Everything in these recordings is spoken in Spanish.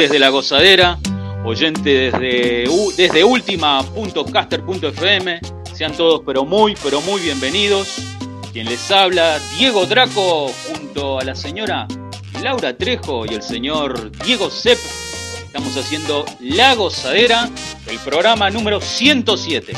desde la gozadera, oyentes desde, desde última.caster.fm, sean todos pero muy, pero muy bienvenidos. Quien les habla, Diego Draco, junto a la señora Laura Trejo y el señor Diego Sepp. Estamos haciendo La Gozadera, el programa número 107.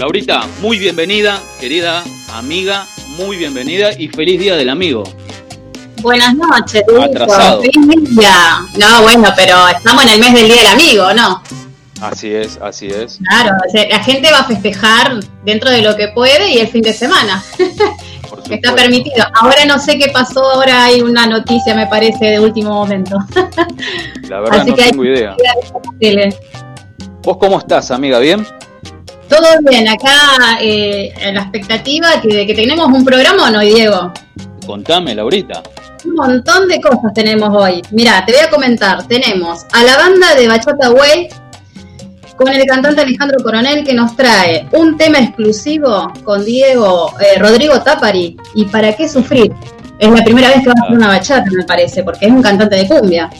Laurita, muy bienvenida, querida amiga, muy bienvenida y feliz día del amigo. Buenas noches, Atrasado. Feliz día. No, bueno, pero estamos en el mes del Día del Amigo, ¿no? Así es, así es. Claro, la gente va a festejar dentro de lo que puede y el fin de semana. Está permitido. Ahora no sé qué pasó, ahora hay una noticia, me parece, de último momento. La verdad no tengo idea. ¿Vos cómo estás, amiga? ¿Bien? Todo bien, acá eh, en la expectativa de que tenemos un programa o no, Diego. Contame, Laurita. Un montón de cosas tenemos hoy. Mira, te voy a comentar. Tenemos a la banda de Bachata Way con el cantante Alejandro Coronel que nos trae un tema exclusivo con Diego eh, Rodrigo Tapari. ¿Y para qué sufrir? Es la primera vez que va a hacer una bachata, me parece, porque es un cantante de cumbia.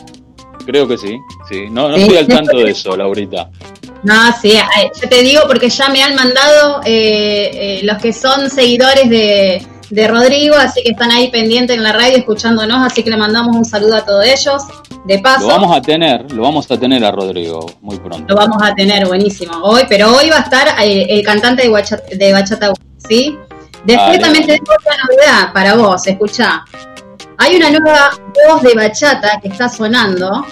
Creo que sí, sí. No, no estoy al tanto de eso, Laurita. No, sí, yo te digo porque ya me han mandado eh, eh, los que son seguidores de, de Rodrigo, así que están ahí pendientes en la radio escuchándonos, así que le mandamos un saludo a todos ellos. De paso. Lo vamos a tener, lo vamos a tener a Rodrigo muy pronto. Lo vamos a tener, buenísimo. Hoy, pero hoy va a estar eh, el cantante de Bachata, de Bachata ¿sí? Después también tenemos otra novedad para vos, escuchá. Hay una nueva voz de bachata que está sonando,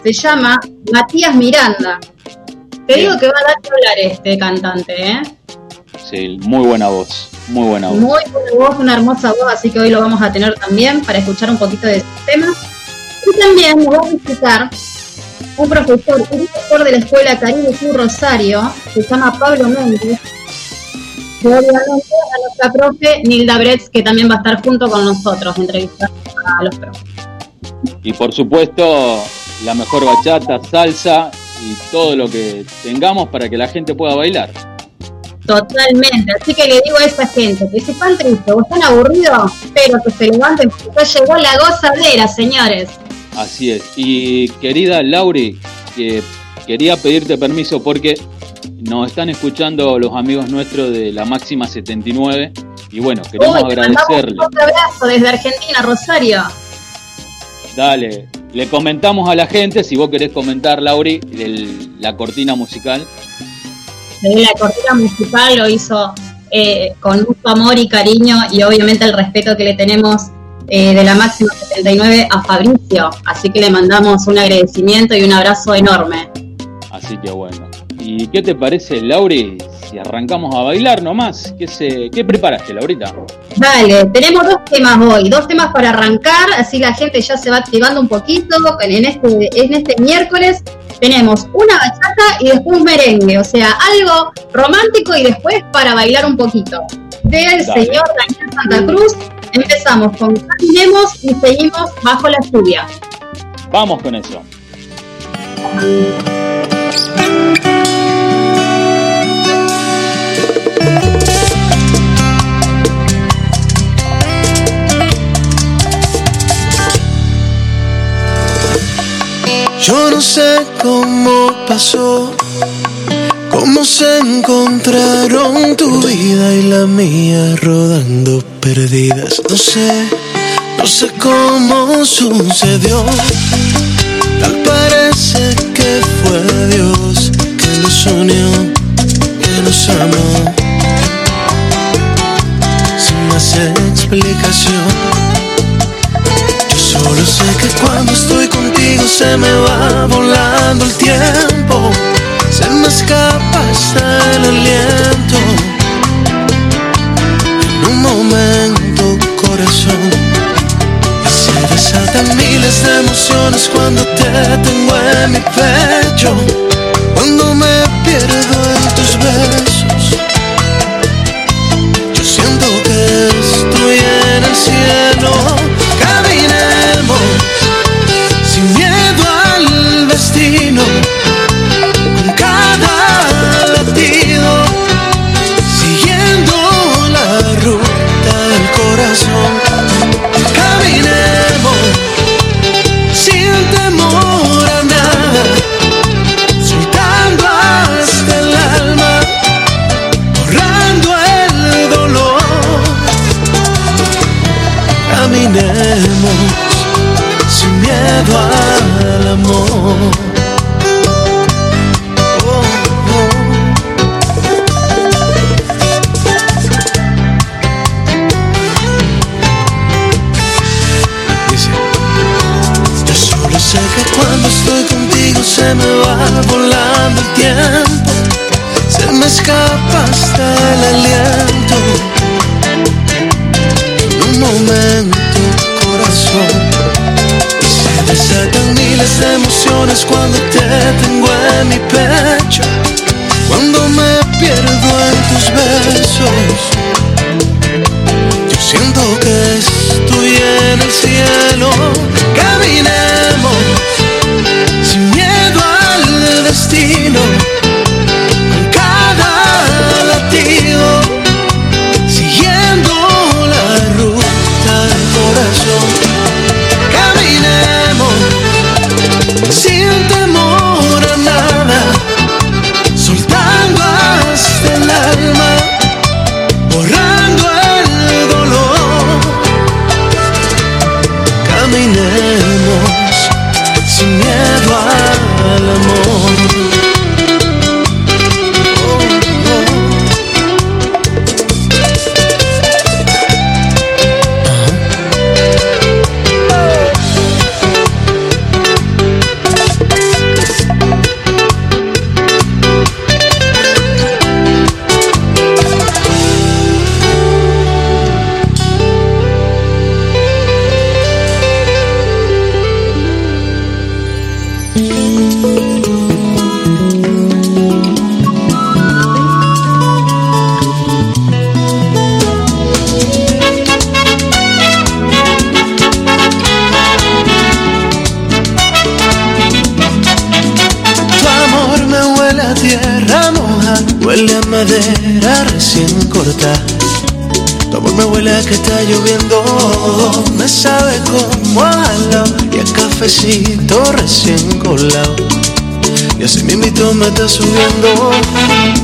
se llama Matías Miranda. Te digo que va a dar que hablar este cantante, ¿eh? Sí, muy buena voz. Muy buena voz. Muy buena voz, una hermosa voz, así que hoy lo vamos a tener también para escuchar un poquito de tema. Y también nos va a visitar un profesor, un director de la Escuela Caribe Sur Rosario, se llama Pablo Méndez, y obviamente a nuestra profe Nilda Bretz, que también va a estar junto con nosotros entrevistando a los profes. Y por supuesto, la mejor bachata, salsa y todo lo que tengamos para que la gente pueda bailar. Totalmente, así que le digo a esa gente que si están tristes o están aburridos, pero que se levanten porque ya llegó la gozadera, señores. Así es, y querida Lauri, que quería pedirte permiso porque nos están escuchando los amigos nuestros de la Máxima 79 y bueno, queremos agradecerle. Un abrazo desde Argentina, Rosario. Dale, le comentamos a la gente, si vos querés comentar, Lauri, la cortina musical la cortina musical lo hizo eh, con mucho amor y cariño y obviamente el respeto que le tenemos eh, de la máxima 79 a Fabricio. Así que le mandamos un agradecimiento y un abrazo enorme. Así que bueno. ¿Y qué te parece, Lauri, si arrancamos a bailar nomás? ¿Qué, se, qué preparaste, Laurita? Dale, tenemos dos temas hoy, dos temas para arrancar, así la gente ya se va activando un poquito en este, en este miércoles tenemos una bachata y después un merengue, o sea, algo romántico y después para bailar un poquito. Del señor Daniel Santa Cruz, empezamos con Caminemos y seguimos bajo la lluvia. Vamos con eso. Yo no sé cómo pasó, cómo se encontraron tu vida y la mía rodando perdidas. No sé, no sé cómo sucedió. Tal parece que fue Dios unió, que nos amó. Sin más explicación Solo sé que cuando estoy contigo se me va volando el tiempo, se me escapa hasta el aliento. En un momento, corazón, y se desatan miles de emociones cuando te tengo en mi pecho, cuando me pierdo en tus besos. Yo siento que estoy en el cielo se me va volando el tiempo, se me escapa hasta el aliento. En un momento, corazón, se desatan miles de emociones cuando te tengo en mi pecho, cuando me pierdo en tus besos. Yo siento que estoy en el cielo, caminé huele que está lloviendo, me sabe como jalao y a cafecito recién colado. Y así mismito me está subiendo,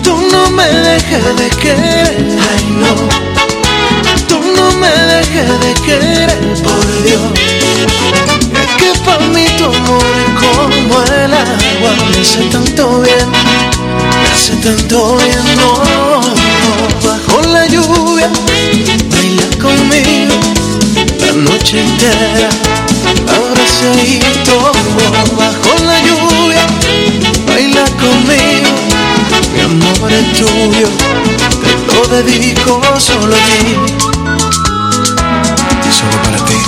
tú no me dejes de querer, ay no. Tú no me dejes de querer, por Dios. Es que para mí tu amor es como el agua Me hace tanto bien, me hace tanto bien no, Bajo la lluvia, baila conmigo La noche entera, abrazadito Bajo la lluvia, baila conmigo. Mi amor es tuyo, te lo dedico solo a ti. Y solo para ti.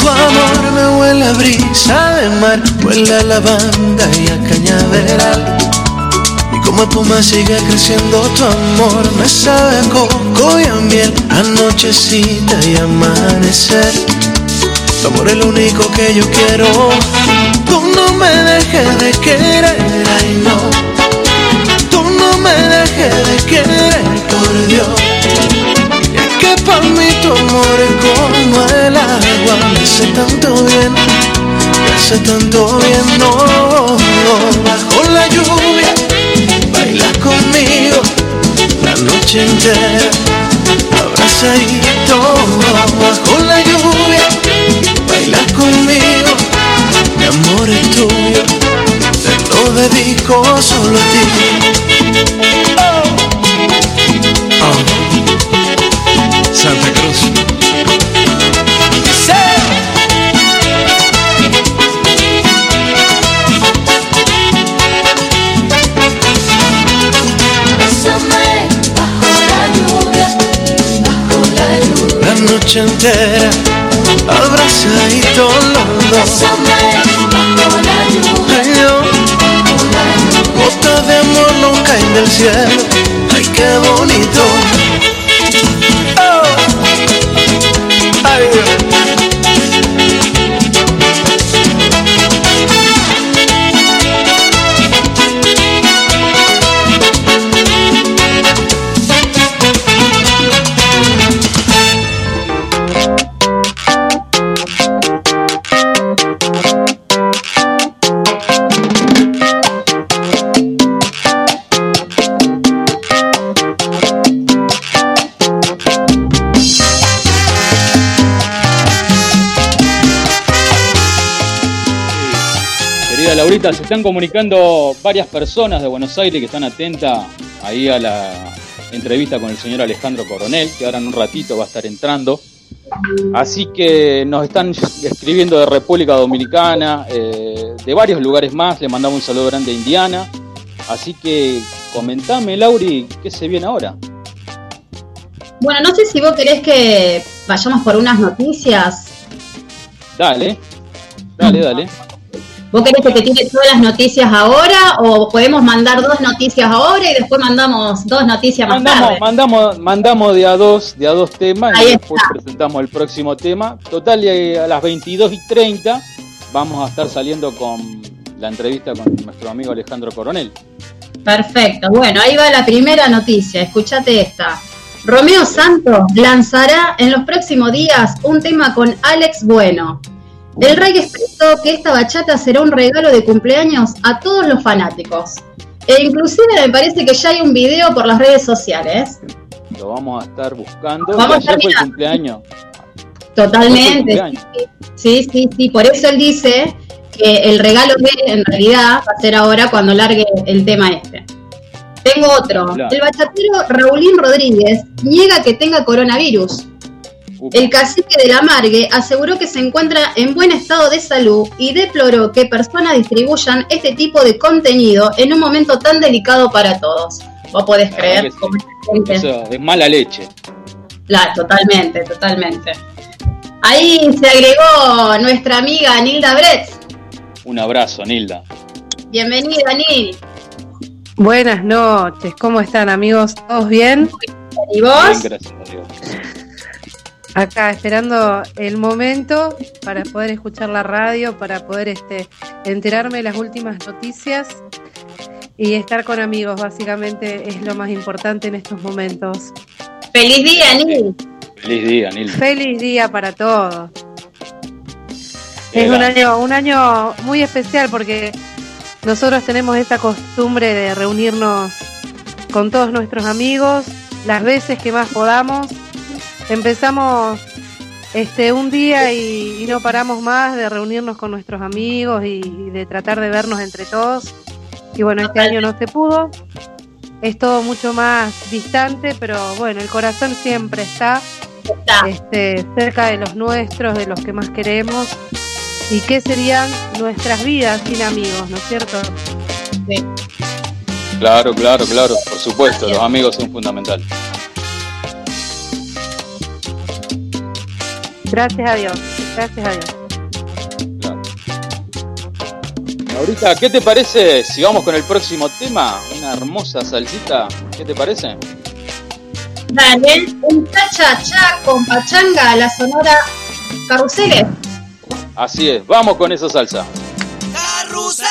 Tu amor me huele a brisa de mar, huele a lavanda y a cañaveral. Como espuma sigue creciendo tu amor, me sabe a coco y a miel, anochecita y amanecer. Tu amor es lo único que yo quiero, tú no me dejes de querer, ay no. Tú no me dejes de querer, por Dios. Es que para mí tu amor es como el agua Me hace tanto bien, me hace tanto bien No, bajo la lluvia noche entera Abrazadito bajo la lluvia Baila conmigo Mi amor es tuyo Te lo dedico solo a ti Oh. Oh. Santa Cruz. Noche entera, abrazadito los Ay, lluvia. gotas de amor no caen del cielo. Ay, qué bonito. Oh. Ay, Laurita, se están comunicando varias personas de Buenos Aires que están atentas ahí a la entrevista con el señor Alejandro Coronel, que ahora en un ratito va a estar entrando. Así que nos están escribiendo de República Dominicana, eh, de varios lugares más. Le mandamos un saludo grande a Indiana. Así que comentame, Lauri, ¿qué se viene ahora? Bueno, no sé si vos querés que vayamos por unas noticias. Dale, dale, dale. ¿Vos querés que te tire todas las noticias ahora o podemos mandar dos noticias ahora y después mandamos dos noticias más Mandamos, tarde? mandamos, mandamos de a dos, de a dos temas Ahí y después está. presentamos el próximo tema. Total, eh, a las 22 y 30 vamos a estar saliendo con la entrevista con nuestro amigo Alejandro Coronel. Perfecto. Bueno, ahí va la primera noticia. Escuchate esta. Romeo Santos lanzará en los próximos días un tema con Alex Bueno. El rey expresó que esta bachata será un regalo de cumpleaños a todos los fanáticos. E inclusive me parece que ya hay un video por las redes sociales. Lo vamos a estar buscando. Vamos a fue el cumpleaños. Totalmente. Sí, sí, sí. Por eso él dice que el regalo de él en realidad va a ser ahora cuando largue el tema este. Tengo otro. Claro. El bachatero Raulín Rodríguez niega que tenga coronavirus. El cacique de la Margue aseguró que se encuentra en buen estado de salud y deploró que personas distribuyan este tipo de contenido en un momento tan delicado para todos. Vos podés creer sí. gente- Eso es mala leche. Claro, totalmente, totalmente. Ahí se agregó nuestra amiga Nilda Bretz. Un abrazo, Nilda. Bienvenida, Nil. Buenas noches, ¿cómo están amigos? ¿Todos bien? ¿Y Bien, vos? gracias a Dios. Acá esperando el momento para poder escuchar la radio, para poder este, enterarme de las últimas noticias y estar con amigos, básicamente es lo más importante en estos momentos. Feliz día, Nil. Feliz día, Nilda. Feliz día para todos. Qué Es un año, un año muy especial porque nosotros tenemos esta costumbre de reunirnos con todos nuestros amigos las veces que más podamos. Empezamos este un día y, y no paramos más de reunirnos con nuestros amigos y, y de tratar de vernos entre todos. Y bueno, este año no se pudo. Es todo mucho más distante, pero bueno, el corazón siempre está Está. este, cerca de los nuestros, de los que más queremos. ¿Y qué serían nuestras vidas sin amigos, no es cierto? Claro, claro, claro. Por supuesto, los amigos son fundamentales. Gracias a Dios, gracias a Dios. Ahorita, ¿qué te parece si vamos con el próximo tema? Una hermosa salsita. ¿Qué te parece? Dale, un cha-cha-cha con pachanga a la sonora Carruseles. Así es, vamos con esa salsa. Tucci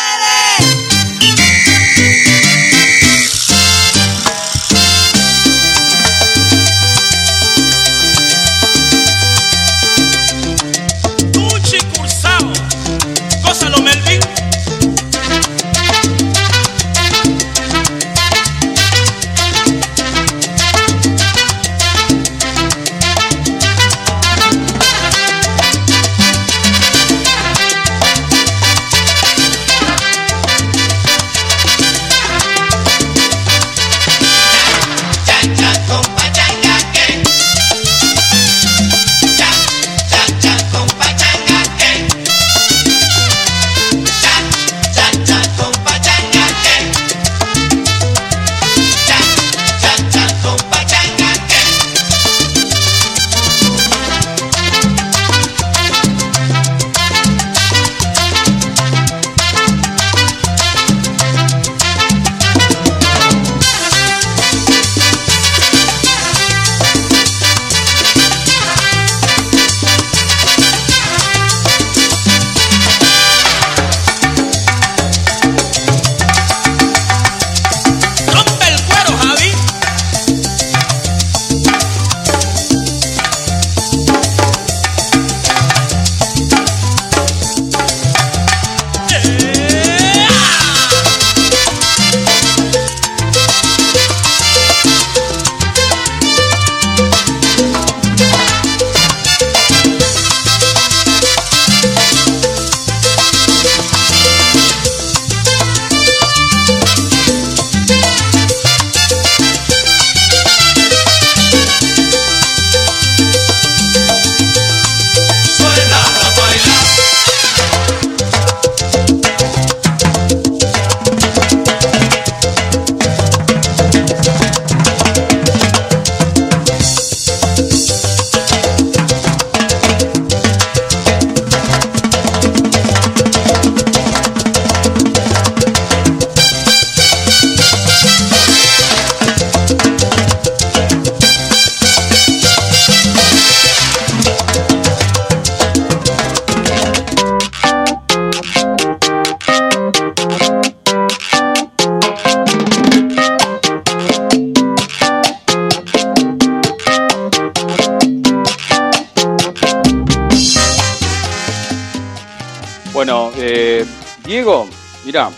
Diego, mira,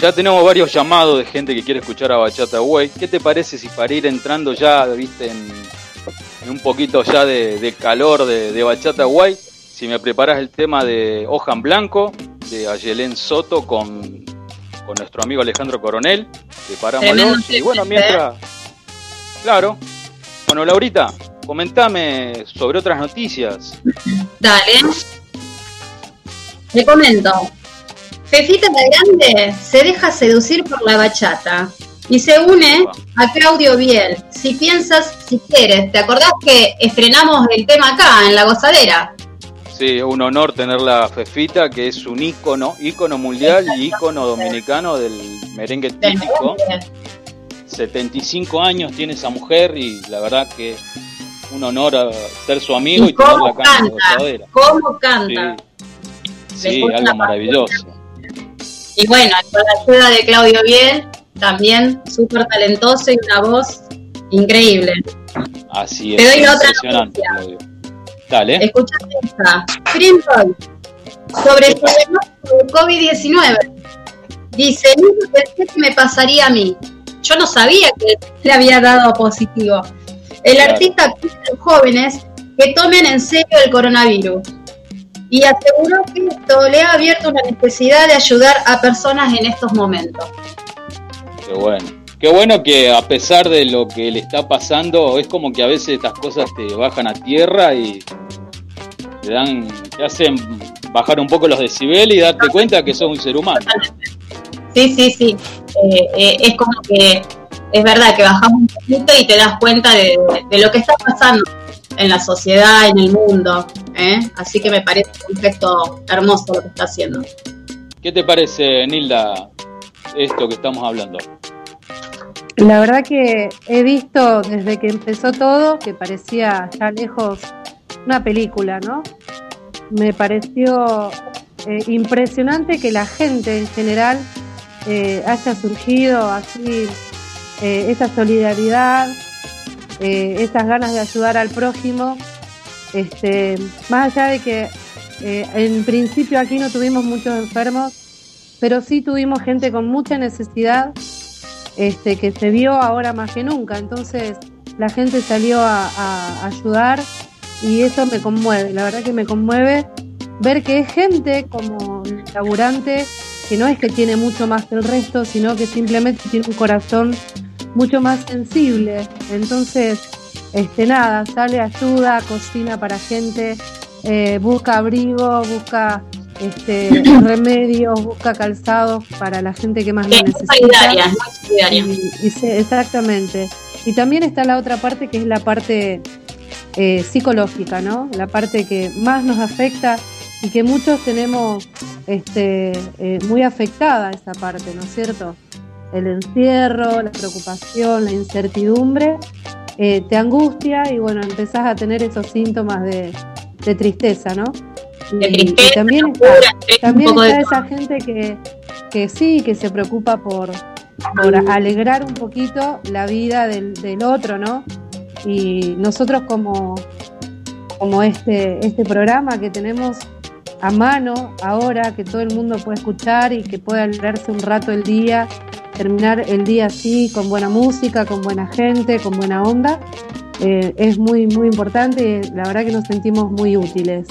ya tenemos varios llamados de gente que quiere escuchar a Bachata Way. ¿Qué te parece si para ir entrando ya, viste, en, en un poquito ya de, de calor de, de Bachata Way, si me preparas el tema de Hoja en Blanco, de Ayelén Soto con, con nuestro amigo Alejandro Coronel, preparámoslo. Y bueno, ¿eh? mientras... Claro. Bueno, Laurita, comentame sobre otras noticias. Dale. Le comento. Fefita la Grande se deja seducir por la bachata y se une a Claudio Biel. Si piensas, si quieres. ¿Te acordás que estrenamos el tema acá, en La Gozadera? Sí, un honor tenerla Fefita, que es un ícono, ícono mundial y ícono dominicano del merengue típico. merengue. 75 años tiene esa mujer y la verdad que un honor ser su amigo y, ¿Y tenerla acá en la gozadera. ¿Cómo canta? Sí, sí, algo maravilloso. Y bueno, con la ayuda de Claudio Biel, también súper talentoso y una voz increíble. Así Te es, doy la otra noticia. Claudio. Dale. Escuchate esta. Greenpoint, sobre de COVID-19. Dice, nunca pensé que me pasaría a mí. Yo no sabía que le había dado positivo. El Claro. artista pide a los jóvenes que tomen en serio el coronavirus. Y aseguró que esto le ha abierto una necesidad de ayudar a personas en estos momentos. Qué bueno. Qué bueno que a pesar de lo que le está pasando, es como que a veces estas cosas te bajan a tierra y te dan, te hacen bajar un poco los decibeles y darte cuenta que sos un ser humano. Sí, sí, sí. Eh, eh, es como que es verdad que bajamos un poquito y te das cuenta de, de lo que está pasando en la sociedad, en el mundo. ¿Eh? Así que me parece un gesto hermoso lo que está haciendo. ¿Qué te parece, Nilda, esto que estamos hablando? La verdad que he visto desde que empezó todo que parecía ya lejos una película, ¿no? Me pareció eh, impresionante que la gente en general eh, haya surgido así eh, esa solidaridad, eh, esas ganas de ayudar al prójimo. Este, más allá de que eh, en principio aquí no tuvimos muchos enfermos, pero sí tuvimos gente con mucha necesidad este, que se vio ahora más que nunca. Entonces la gente salió a, a ayudar y eso me conmueve. La verdad que me conmueve ver que es gente como laburante que no es que tiene mucho más que el resto, sino que simplemente tiene un corazón mucho más sensible. Entonces, este nada, sale ayuda, cocina para gente, eh, busca abrigo, busca este remedios, busca calzados para la gente que más lo necesita. solidaria, es muy solidaria. Y- exactamente. Y también está la otra parte que es la parte eh, psicológica, ¿no? La parte que más nos afecta y que muchos tenemos este, eh, muy afectada esa parte, ¿no es cierto? El encierro, la preocupación, la incertidumbre, eh, te angustia y bueno, empezás a tener esos síntomas de, de tristeza, ¿no? Y- De y tristeza, también está, locura, estrés, un también de está todo. esa gente que, que sí, que se preocupa por, por alegrar un poquito la vida del, del otro, ¿no? Y nosotros como, como este, este programa que tenemos a mano ahora, que todo el mundo puede escuchar y que puede alegrarse un rato el día, terminar el día así, con buena música, con buena gente, con buena onda, eh, es muy, muy importante y la verdad que nos sentimos muy útiles.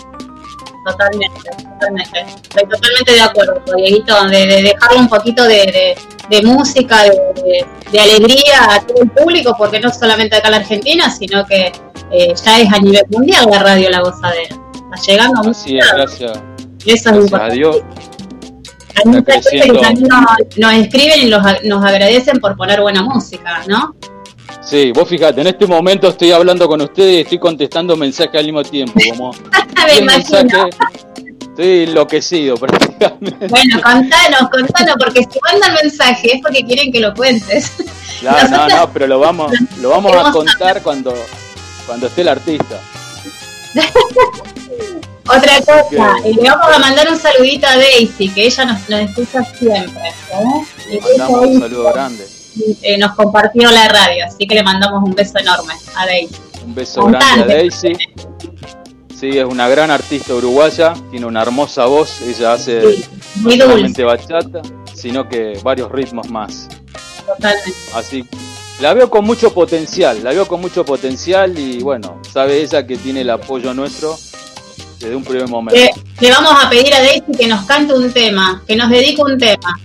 Totalmente, totalmente. Estoy totalmente de acuerdo, Dieguito, de, de dejarle un poquito de, de- de música, de, de- de alegría a todo el público, porque no solamente acá en la Argentina, sino que eh, ya es a nivel mundial la radio La Gozadera. Está llegando a Así es, gracias, y eso es gracias a. Dios. Hay mucha gente que también nos, nos escriben y los- nos agradecen por poner buena música, ¿no? Sí, vos fíjate, en este momento estoy hablando con ustedes y estoy contestando mensajes al mismo tiempo, como Me 10 imagino. Estoy enloquecido prácticamente. Bueno, contanos, contanos, porque si mandan mensaje es porque quieren que lo cuentes. Claro, no, Nosotros- no, pero lo vamos, lo vamos a contar cuando, cuando esté el artista. Otra cosa, Ok. eh, le vamos a mandar un saludito a Daisy, que ella nos, nos escucha siempre. ¿eh? Y Mandamos un saludo grande, eh, nos compartió la radio, así que le mandamos un beso enorme a Daisy. un beso grande a. Daisy. Sí, es una gran artista uruguaya, tiene una hermosa voz, ella hace Sí, muy no solamente bachata, sino que varios ritmos más. totalmente. Así, la veo con mucho potencial, la veo con mucho potencial y bueno, sabe ella que tiene el apoyo nuestro desde un primer momento. Le, le vamos a pedir a Daisy que nos cante un tema, que nos dedique un tema.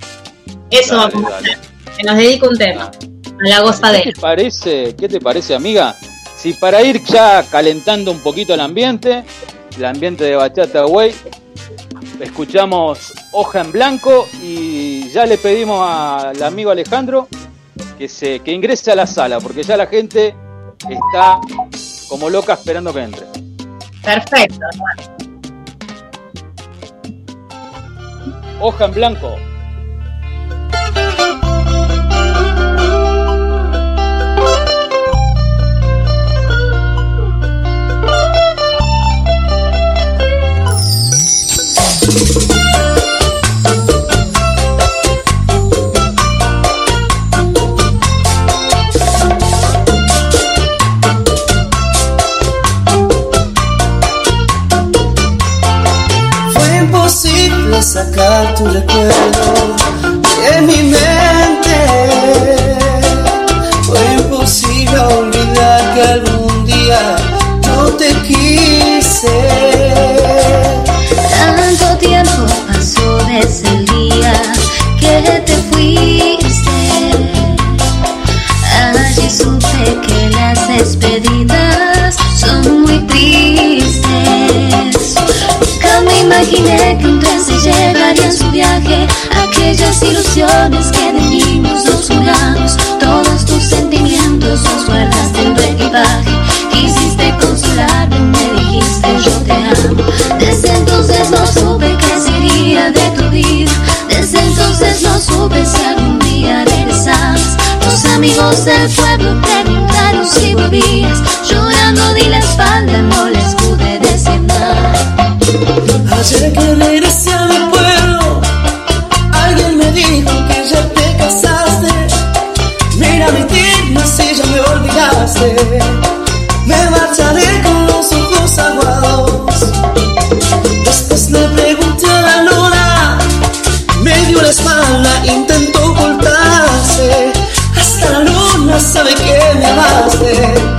Eso Dale, vamos a hacer, que nos dedique un tema. A la ¿Qué gozadera. te parece, qué te parece, amiga? Si para ir ya calentando un poquito el ambiente, el ambiente de Bachata Way, escuchamos Hoja en Blanco y ya le pedimos al amigo Alejandro que se que ingrese a la sala, porque ya la gente está como loca esperando que entre. Perfecto. Hoja en Blanco. Tu recuerdo de mi mente. Fue imposible olvidar que algún día yo te quise. Tanto tiempo pasó desde el día que te fuiste. Allí supe que las despedidas imaginé que un tren se llevaría en su viaje. Aquellas ilusiones que de niños nos juramos. Todos tus sentimientos los guardaste en tu equipaje. Quisiste consolarme, me dijiste yo te amo. Desde entonces no supe qué sería de tu vida. Desde entonces no supe si algún día regresabas. Los amigos del pueblo preguntaron si volvías. Llorando di la espalda, no les pude. Ayer que regresé a mi pueblo, alguien me dijo que ya te casaste. Mira mi tierra si ya me olvidaste. Me marcharé con los ojos aguados. Después le pregunté a la luna, me dio la espalda, intentó ocultarse. Hasta la luna sabe que me amaste.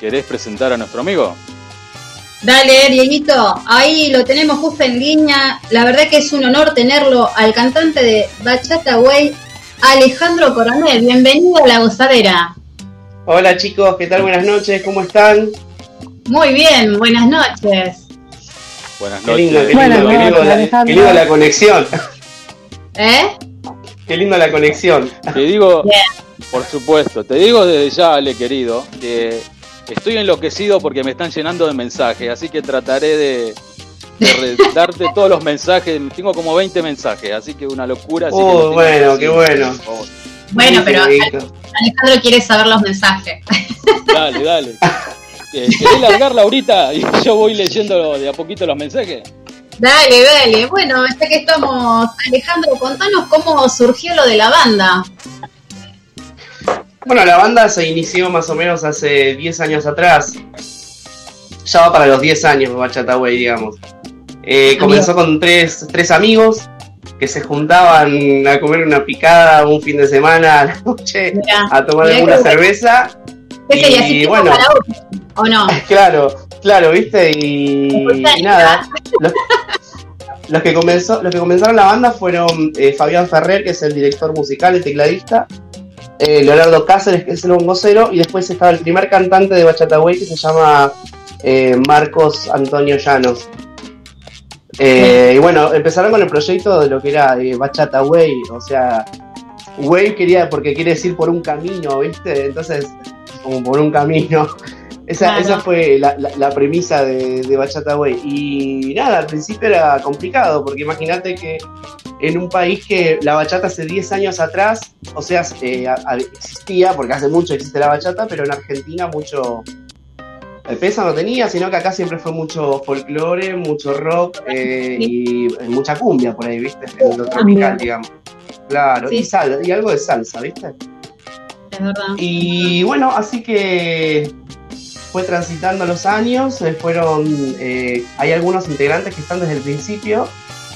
¿Querés presentar a nuestro amigo? Dale, Dieguito, ahí lo tenemos justo en línea. La verdad que es un honor tenerlo al cantante de Bachata Way, Alejandro Coronel. Bienvenido a la gozadera. Hola chicos, ¿qué tal? Buenas noches, ¿cómo están? Muy bien, buenas noches. Buenas Qué lindo, noches. qué lindo, qué lindo, la, qué lindo la conexión. ¿Eh? Qué linda la conexión. Te digo. Por supuesto, te digo desde ya, Ale querido, que estoy enloquecido porque me están llenando de mensajes, así que trataré de, darte todos los mensajes. Tengo como 20 mensajes, así que una locura. así que Oh, tengo bueno, que qué bueno. por favor. Bueno, pero. Alejandro quiere saber los mensajes. Dale, dale. Eh, ¿Querés largarla ahorita y yo voy leyendo de a poquito los mensajes? Dale, dale. Bueno, ya que estamos, Alejandro, contanos cómo surgió lo de la banda. Bueno, la banda se inició más o menos hace 10 años atrás. Ya va para los 10 años Bachata Way, digamos. Eh, comenzó con tres, tres amigos que se juntaban a comer una picada un fin de semana a la noche, Mirá, a tomar alguna que- cerveza. ¿Qué sería? Y ¿Así tipo bueno. ¿O no? Claro, claro, viste, y, y nada. Los, los que comenzó, los que comenzaron la banda fueron eh, Fabián Ferrer, que es el director musical, el tecladista, eh, Leonardo Cáceres, que es el bongocero, y después estaba el primer cantante de Bachata Way, que se llama eh, Marcos Antonio Llanos. Eh, y bueno, empezaron con el proyecto de lo que era Bachata Way, o sea, Way quería, porque quiere decir por un camino, ¿viste? Entonces, como por un camino. Esa, Claro. esa fue la, la- la premisa de, de Bachata Way. Y nada, al principio era complicado, porque imagínate que en un país que la bachata hace 10 años atrás, o sea, eh, existía, porque hace mucho existe la bachata, pero en Argentina mucho el peso no tenía, sino que acá siempre fue mucho folclore, mucho rock eh, y eh, mucha cumbia por ahí, ¿viste? En lo tropical, digamos. Claro, Sí. y, sal, y algo de salsa, ¿viste? Es verdad. Y bueno, así que fue transitando los años, se fueron, eh, hay algunos integrantes que están desde el principio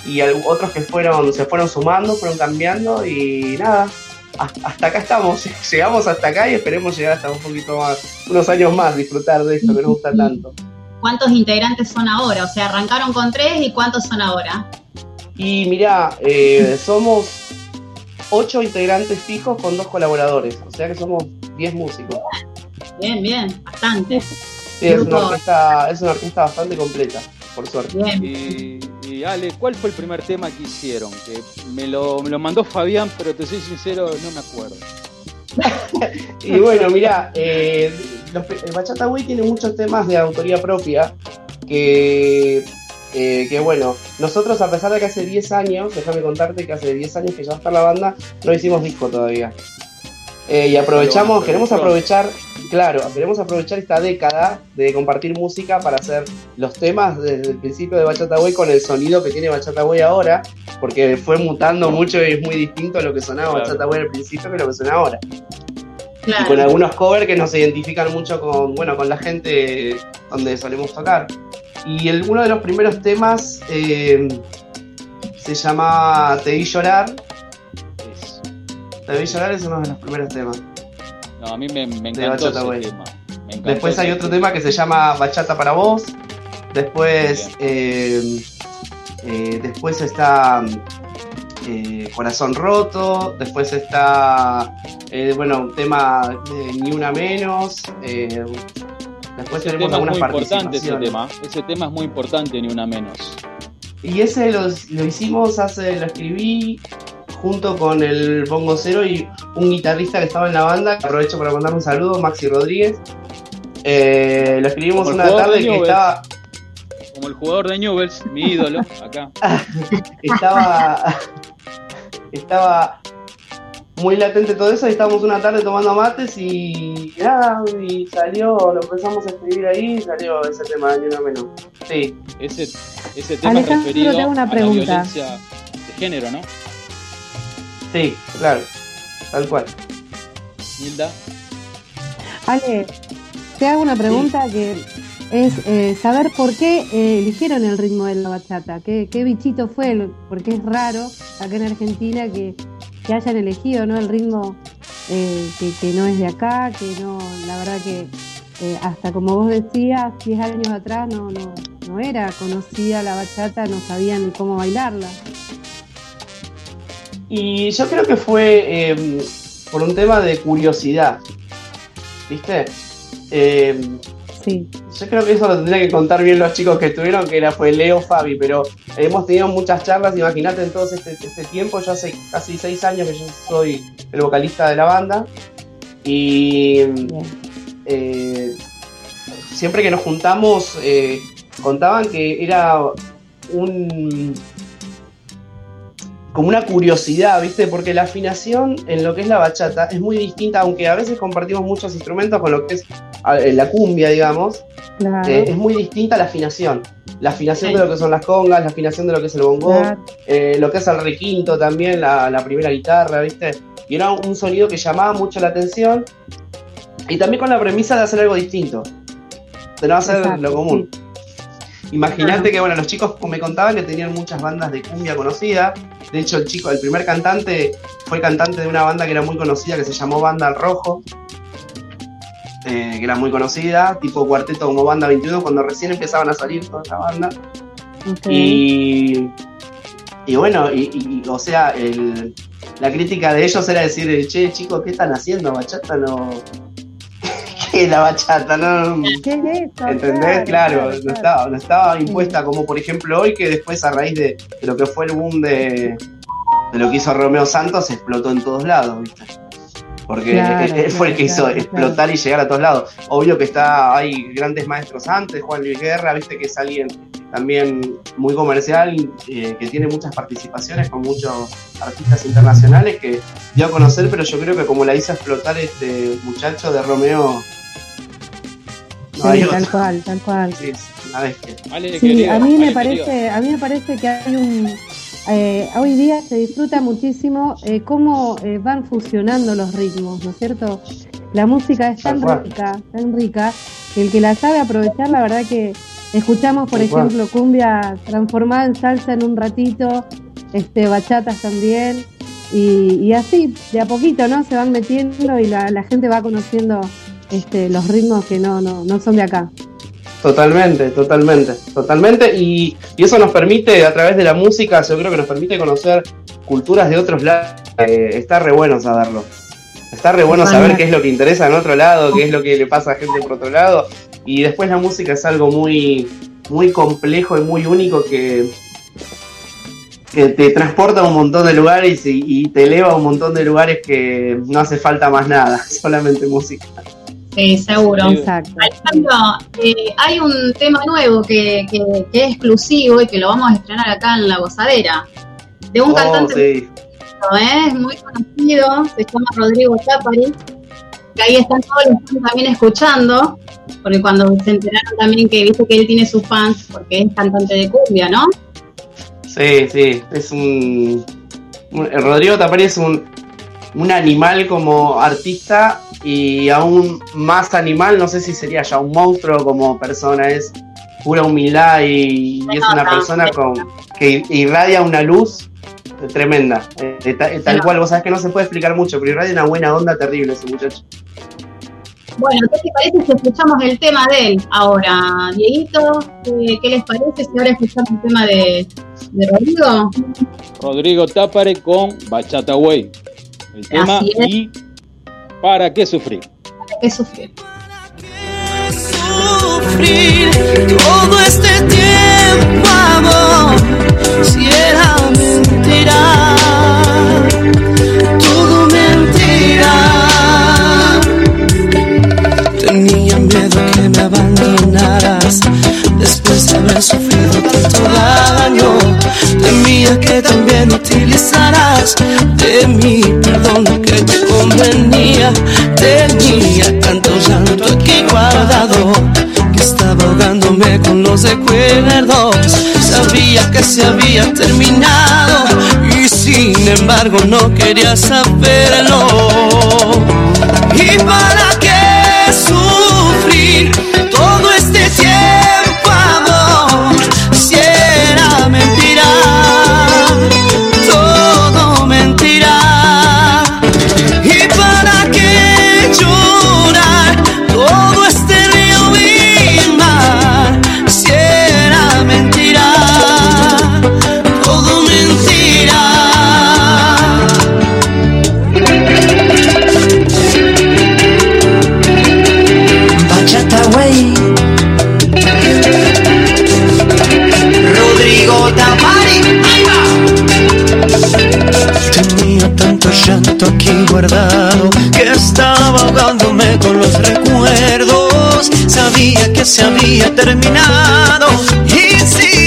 y otros que fueron, se fueron sumando, fueron cambiando y nada, hasta, acá estamos, llegamos hasta acá y esperemos llegar hasta un poquito más, unos años más, disfrutar de esto que nos gusta tanto. ¿Cuántos integrantes son ahora? O sea, arrancaron con tres y ¿cuántos son ahora? Y mirá, eh, somos ocho integrantes fijos con dos colaboradores, o sea que somos 10 músicos. Bien, bien, bastante. Sí, es una orquesta, es una orquesta bastante completa, por suerte. Bien. Y, y Ale, ¿cuál fue el primer tema que hicieron? Que me lo, me lo mandó Fabián, pero te soy sincero, no me acuerdo. Y bueno, mira, eh, los, el Bachata Way tiene muchos temas de autoría propia que, eh, que bueno, nosotros a pesar de que hace 10 años, déjame contarte que hace 10 años que ya está la banda, no hicimos disco todavía. Eh, y aprovechamos, Pero queremos aprovechar, claro, queremos aprovechar esta década de compartir música para hacer los temas desde el principio de Bachata Way con el sonido que tiene Bachata Way ahora, porque fue mutando mucho y es muy distinto a lo que sonaba Claro. Bachata Way al principio que lo que suena ahora y con algunos covers que nos identifican mucho con, bueno, con la gente donde solemos tocar. Y el, uno de los primeros temas eh, se llama Te vi llorar. Te vi llorar es uno de los primeros temas. No, a mí me, me encantó ese tema. Me encantó Después hay otro tema que se llama Bachata para vos. Después, eh, eh, después está eh, Corazón Roto. Después está, bueno, un tema de Ni Una Menos. después Ese tenemos tema es algunas muy importante, ese tema. Ese tema es muy importante, ni una menos. Y ese lo, lo hicimos hace, lo escribí junto con el Bongo Cero y un guitarrista que estaba en la banda. Aprovecho para mandar un saludo, Maxi Rodríguez. Eh, lo escribimos una tarde de que estaba, Como el jugador de Newells, mi ídolo, acá. estaba, estaba muy latente todo eso y estábamos una tarde tomando mates y nada, y salió, lo empezamos a escribir ahí y salió ese tema, ni una menos. Sí, Ese, ese tema Alejandro, referido tengo una a la violencia de género, ¿no? Sí, claro, tal cual. Hilda. Ale, te hago una pregunta que es eh, saber por qué eh, eligieron el ritmo de la bachata. ¿Qué, qué bichito fue? el- Porque es raro acá en Argentina que, que hayan elegido ¿no? el ritmo eh, que, que no es de acá, que no, la verdad que eh, hasta como vos decías, 10 años atrás no, no, no era conocida la bachata, no sabían ni cómo bailarla. Y yo creo que fue eh, por un tema de curiosidad, ¿viste? Eh, Sí, yo creo que eso lo tendrían que contar bien los chicos que estuvieron, que era fue Leo Fabi, pero hemos tenido muchas charlas, imagínate en todo este, este tiempo, yo hace casi seis años que yo soy el vocalista de la banda, y eh, siempre que nos juntamos eh, contaban que era un como una curiosidad, ¿viste? Porque la afinación en lo que es la bachata es muy distinta, aunque a veces compartimos muchos instrumentos con lo que es eh, la cumbia, digamos, Claro. eh, es muy distinta la afinación. La afinación de lo que son las congas, la afinación de lo que es el bongo, Claro. eh, lo que es el requinto también, la, la primera guitarra, ¿viste? Y era un sonido que llamaba mucho la atención. Y también con la premisa de hacer algo distinto. De no hacer Exacto, lo común. Imagínate que, bueno, los chicos me contaban que tenían muchas bandas de cumbia conocidas. De hecho, el chico, el primer cantante fue cantante de una banda que era muy conocida que se llamó Banda al Rojo. eh, que era muy conocida, tipo cuarteto como Banda 21, cuando recién empezaban a salir toda esa banda. Y, y bueno, y, y- o sea, el- la crítica de ellos era decir, che, chicos, ¿qué están haciendo? Bachata no. ¿Qué es la bachata? No, ¿Qué es eso? ¿Entendés? Claro, no, claro. estaba, no estaba impuesta como por ejemplo hoy, que después a raíz de, de lo que fue el boom de, de lo que hizo Romeo Santos, explotó en todos lados, ¿viste? Porque Claro, él, él fue el que claro, hizo claro, explotar y llegar a todos lados. Obvio que está, hay grandes maestros antes, Juan Luis Guerra, viste que es alguien también muy comercial, eh, que tiene muchas participaciones con muchos artistas internacionales que dio a conocer, pero yo creo que como la hizo explotar este muchacho de Romeo, Sí, tal cual, tal cual. Sí, es una bestia. Vale, Sí, querido, a mí me querido. parece, a mí me parece que hay un eh, hoy día se disfruta muchísimo eh, cómo eh, van fusionando los ritmos, ¿no es cierto? La música es tan rica, tan rica, que el que la sabe aprovechar, la verdad que escuchamos, por ejemplo, cumbia transformada en salsa en un ratito, este, bachatas también, y, y así, de a poquito, ¿no? Se van metiendo y la, la gente va conociendo este, los ritmos que no, no, no son de acá. Totalmente, totalmente, totalmente. Y, y eso nos permite, a través de la música, yo creo que nos permite conocer culturas de otros lados. Eh, está re bueno saberlo. Está re bueno saber qué es lo que interesa en otro lado, qué es lo que le pasa a gente por otro lado. Y después la música es algo muy, muy complejo y muy único que, que te transporta a un montón de lugares y, y te eleva a un montón de lugares que no hace falta más nada, solamente música. Sí, seguro. Exacto. Alejandro, eh, hay un tema nuevo que, que- que es exclusivo y que lo vamos a estrenar acá en La Gozadera. De un Oh, cantante sí. ¿eh? es muy conocido, se llama Rodrigo Chapari, que ahí están todos los fans también escuchando, porque cuando se enteraron también que viste que él tiene sus fans, porque es cantante de cumbia, ¿no? Sí, sí, es un... Rodrigo Tapari es un, un animal como artista y aún más animal, no sé si sería ya un monstruo como persona, es pura humildad y, y es una persona con, que irradia una luz tremenda. Eh, eh, ta- eh, tal cual, vos sabés que no se puede explicar mucho, pero irradia una buena onda terrible ese muchacho. Bueno, ¿qué te parece si escuchamos el tema de él ahora? Dieguito, ¿qué, qué les parece si ahora escuchamos el tema de, de Rodrigo? Rodrigo Tápare con Bachata Way. El tema Así es. y ¿Para qué sufrir? ¿Qué sufrir? sufrir todo este tiempo, amor, si era mentira, todo mentira. Tenía miedo que me abandonaras después de haber sufrido tanto daño. Temía que también utilizaras de mi perdón que te convenía. Tenía tanto llanto aquí guardado que estaba ahogándome con los recuerdos. Sabía que se había terminado y sin embargo no quería saberlo. ¿Y para Que estaba ahogándome con los recuerdos. Sabía que se había terminado Y sin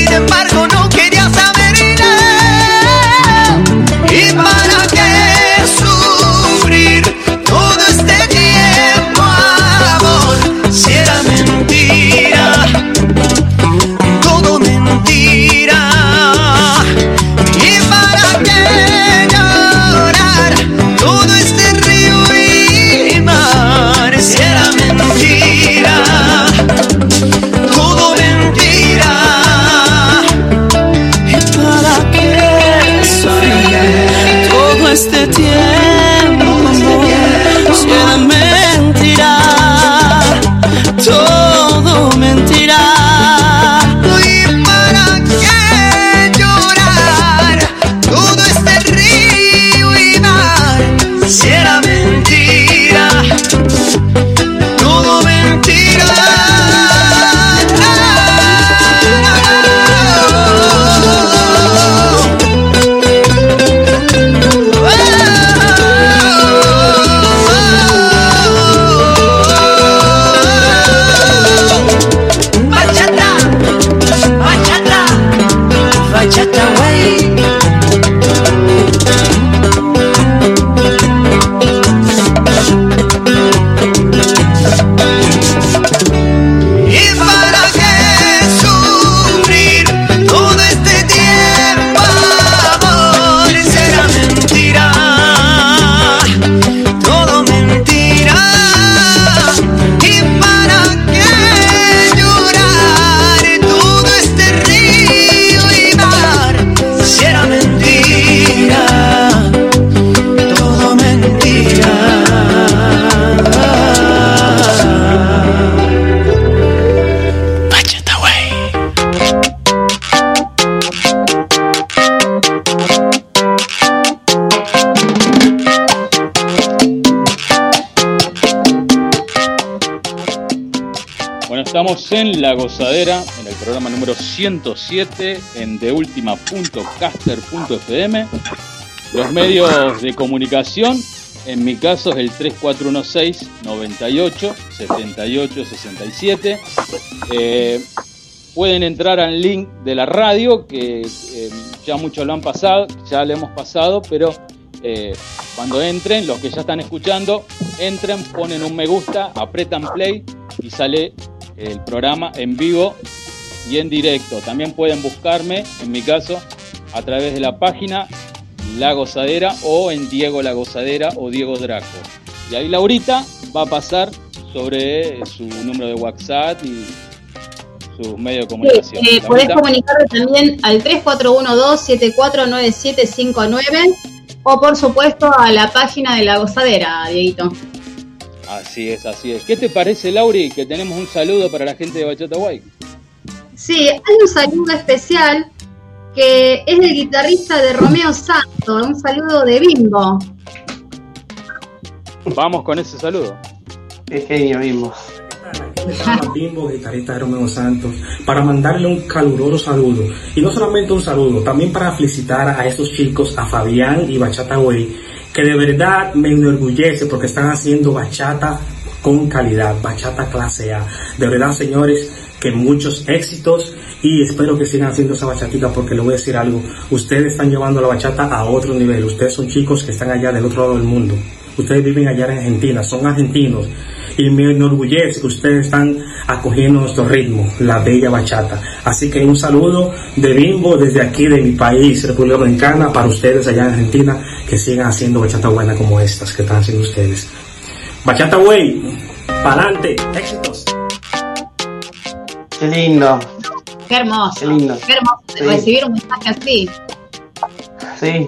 en el programa número 107, en deultima.caster.fm. Los medios de comunicación, en mi caso es el 3416 98 78 67. Eh, pueden entrar al link de la radio, que eh, ya muchos lo han pasado, ya le hemos pasado, pero eh, cuando entren, los que ya están escuchando, entren, ponen un me gusta, apretan play y sale el programa en vivo y en directo. También pueden buscarme, en mi caso, a través de la página La Gozadera o en Diego La Gozadera o Diego Draco. Y ahí Laurita va a pasar sobre su número de WhatsApp y sus medios de comunicación. Eh, podés comunicarte también al 3412-749759 o por supuesto a la página de la gozadera, Dieguito. Así es, así es. ¿Qué te parece, Lauri, que tenemos un saludo para la gente de Bachata Guay? Sí, hay un saludo especial que es el guitarrista de Romeo Santo, un saludo de Bimbo. Vamos con ese saludo. Qué genio a Bimbo, guitarrista de Romeo Santos, para mandarle un caluroso saludo. Y no solamente un saludo, también para felicitar a estos chicos, a Fabián y Bachata Way, que de verdad me enorgullece porque están haciendo bachata con calidad, bachata clase A. De verdad, señores, que muchos éxitos y espero que sigan haciendo esa bachatita porque le voy a decir algo. Ustedes están llevando la bachata a otro nivel. Ustedes son chicos que están allá del otro lado del mundo. Ustedes viven allá en Argentina, son argentinos. Y me enorgullece que ustedes están acogiendo nuestro ritmo, la bella bachata. Así que un saludo de Bimbo desde aquí de mi país, República Dominicana, para ustedes allá en Argentina, que sigan haciendo bachata buena como estas que están haciendo ustedes. Bachata Way, pa'lante, éxitos. Qué lindo. Qué hermoso. Qué lindo. Qué hermoso Sí. recibir un mensaje así. Sí,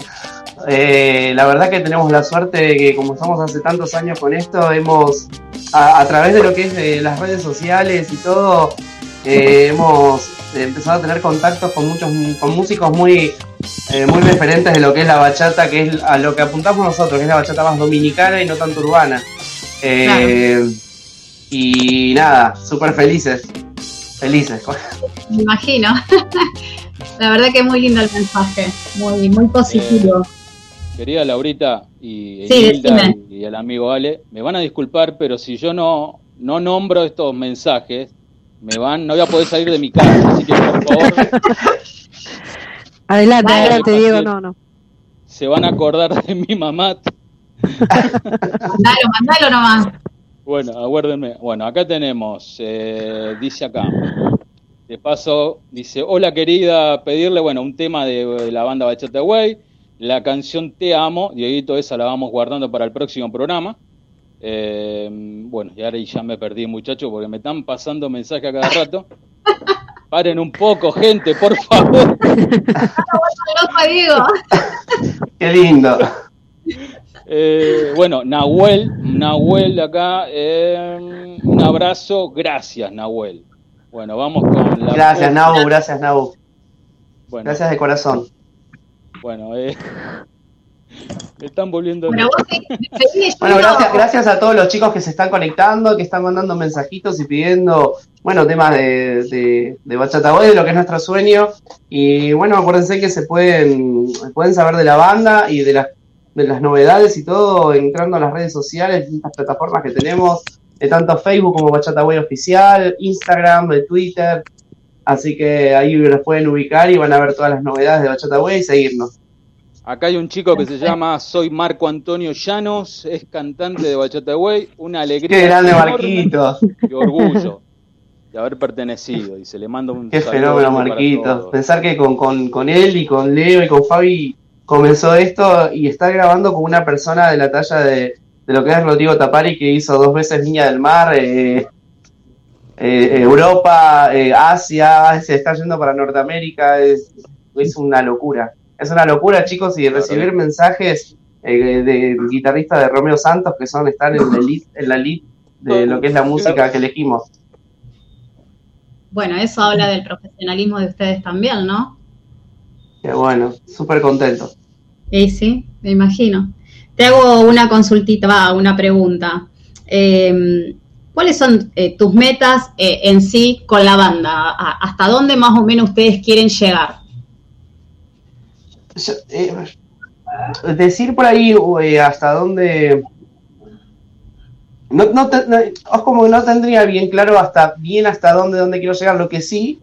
Eh, la verdad que tenemos la suerte de que como estamos hace tantos años con esto, hemos, a, a través de lo que es de las redes sociales y todo, eh, hemos empezado a tener contactos con muchos con músicos muy, eh, muy referentes de lo que es la bachata, que es a lo que apuntamos nosotros, que es la bachata más dominicana y no tanto urbana. Eh, Y nada, súper felices. Felices. Me imagino. La verdad que es muy lindo el mensaje. Muy, muy positivo. Querida Laurita y Sí, y, y el amigo Ale, me van a disculpar, pero si yo no, no nombro estos mensajes, me van, no voy a poder salir de mi casa, así que por favor Adelante, adelante, Diego, no, no. se van a acordar de mi mamá. Mandalo, mandalo nomás. Bueno, aguárdenme. Bueno, acá tenemos, eh, dice acá, de paso, dice, hola querida, pedirle, bueno, un tema de, de la banda Bachata Way, la canción Te Amo, Dieguito, esa la vamos guardando para el próximo programa. Eh, bueno, y ahora ya me perdí, muchachos, porque me están pasando mensajes a cada rato. Paren un poco, gente, por favor. Diego. Qué lindo. Eh, bueno, Nahuel, Nahuel de acá, eh, un abrazo, gracias Nahuel. Bueno, vamos con la... Gracias, Nau, gracias. Bueno, Gracias de corazón. Bueno, eh, me están volviendo... Bueno, Bueno, gracias, gracias a todos los chicos que se están conectando, que están mandando mensajitos y pidiendo, bueno, temas de, de, de Bachata Boy, de lo que es nuestro sueño. Y bueno, acuérdense que se pueden, pueden saber de la banda y de las, de las novedades y todo entrando a las redes sociales, distintas plataformas que tenemos, de tanto Facebook como Bachata Boy Oficial, Instagram, de Twitter. Así que ahí los pueden ubicar y van a ver todas las novedades de Bachata Boy y seguirnos. Acá hay un chico que se llama Soy Marco Antonio Llanos, es cantante de Bachata Way, una alegría Qué grande Marquito. y orgullo de haber pertenecido y se le manda un Qué fenómeno, Marquito. Pensar que con, con, con él y con Leo y con Fabi comenzó esto y está grabando con una persona de la talla de, de lo que es Rodrigo Tapari, que hizo dos veces Niña del Mar, eh, eh, Europa, eh, Asia, se está yendo para Norteamérica. Es, es una locura. Es una locura, chicos, y recibir mensajes eh, de guitarristas de Romeo Santos que son están en la elite, en la elite de lo que es la música que elegimos. Bueno, eso habla del profesionalismo de ustedes también, ¿no? Qué bueno, súper contento. Sí, sí, me imagino. Te hago una consultita, va, una pregunta. Eh, ¿cuáles son eh, tus metas eh, en sí con la banda? ¿Hasta dónde más o menos ustedes quieren llegar? Eh, decir por ahí hasta dónde. No, no, te- no- es como que no tendría bien claro hasta bien hasta dónde, dónde quiero llegar. Lo que sí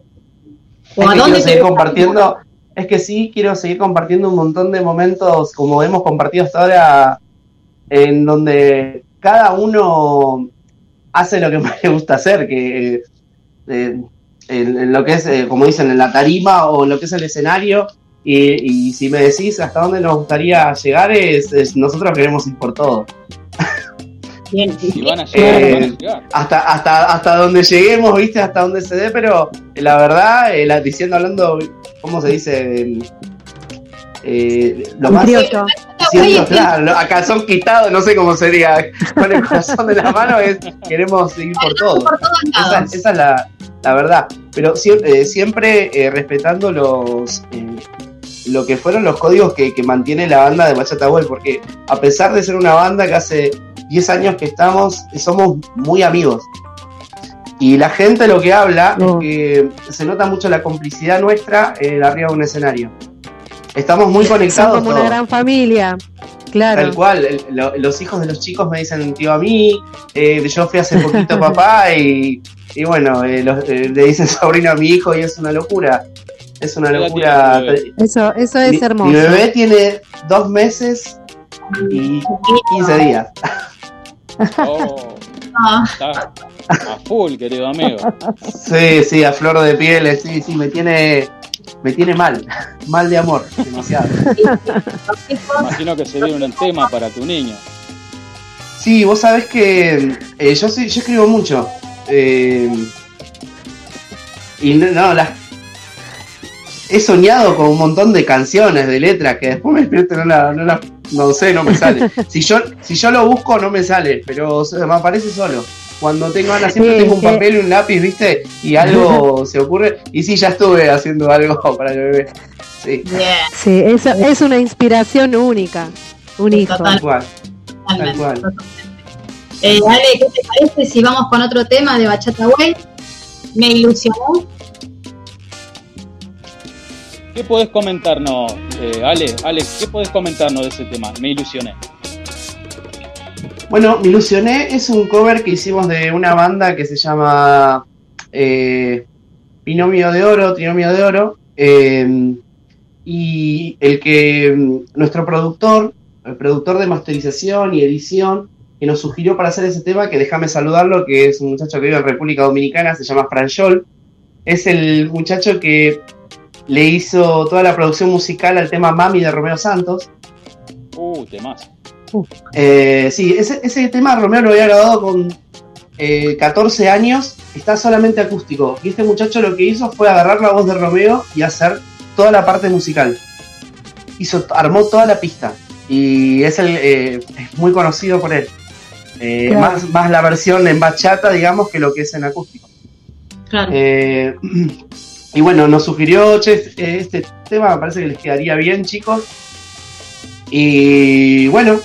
¿O es a que dónde quiero seguir compartiendo. Es que sí quiero seguir compartiendo un montón de momentos como hemos compartido hasta ahora, en donde cada uno hace lo que más le gusta hacer, que eh, en, en lo que es, eh, como dicen, en la tarima o en lo que es el escenario. Y, y si me decís hasta dónde nos gustaría llegar, es, es- nosotros queremos ir por todo. Bien. Si van a llegar, Eh, van a llegar. Hasta, hasta, hasta donde lleguemos, viste, hasta donde se dé, pero la verdad, eh, la, diciendo, hablando, ¿cómo se dice? Eh, lo más criollo. Siendo, claro, lo- a calzón quitado, no sé cómo sería, con el corazón de la mano, es queremos ir por todo. Por todos Esa, lados. esa es la, la verdad. Pero eh, siempre eh, respetando los eh, lo que fueron los códigos que, que mantiene la banda de Bachata Boy, porque a pesar de ser una banda que hace 10 años que estamos, somos muy amigos. Y la gente lo que habla No. es que se nota mucho la complicidad nuestra eh, arriba de un escenario. Estamos muy Son conectados. como una gran familia. Claro. Tal cual, el- lo- los hijos de los chicos me dicen tío a mí, eh, yo fui hace poquito papá y, y bueno, eh, los- eh, le dicen sobrino a mi hijo y es una locura, es una ¿Qué edad locura. Eso, eso Mi- es hermoso. Mi bebé tiene dos meses y 15 días. Oh, Ah, está a full, querido amigo. Sí, sí, a flor de piel, sí, sí, me tiene, me tiene mal, mal de amor, demasiado. Imagino que se viene un tema para tu niño. Sí, vos sabés que eh, yo, sí- yo escribo mucho. eh, y no, no, las, he soñado con un montón de canciones, de letras, que después me despierto y no, la, no, la- no sé, no me sale. Si yo, si yo lo busco, no me sale, pero me aparece solo. Cuando tengo ganas, siempre Sí, tengo un sí. papel y un lápiz, ¿viste? Y algo se ocurre. Y sí, ya estuve haciendo algo para el bebé. Sí, Sí, eso es una inspiración única. Un hijo. Total. tal cual. totalmente, cual. Eh, Ale, ¿qué te parece si vamos con otro tema de Bachata Way? Me ilusionó. ¿Qué podés comentarnos, eh, Ale? Ale, ¿qué podés comentarnos de ese tema? Me ilusioné. Bueno, Me Ilusioné es un cover que hicimos de una banda que se llama eh, Binomio de Oro, Trinomio de Oro. eh, y el que mm, nuestro productor, el productor de masterización y edición, que nos sugirió para hacer ese tema, que déjame saludarlo, que es un muchacho que vive en República Dominicana, se llama Franchol. Es el muchacho que le hizo toda la producción musical al tema Mami de Romeo Santos. Uh, temas. Eh, sí, ese, ese tema Romeo lo había grabado con eh, 14 años, está solamente acústico. Y este muchacho lo que hizo fue agarrar la voz de Romeo y hacer toda la parte musical. Hizo, armó toda la pista. Y es, el, eh, es muy conocido por él. Eh, Claro. más, más la versión en bachata, digamos, que lo que es en acústico. Claro. Y bueno, nos sugirió, che, este, este tema me parece que les quedaría bien, chicos. Y bueno,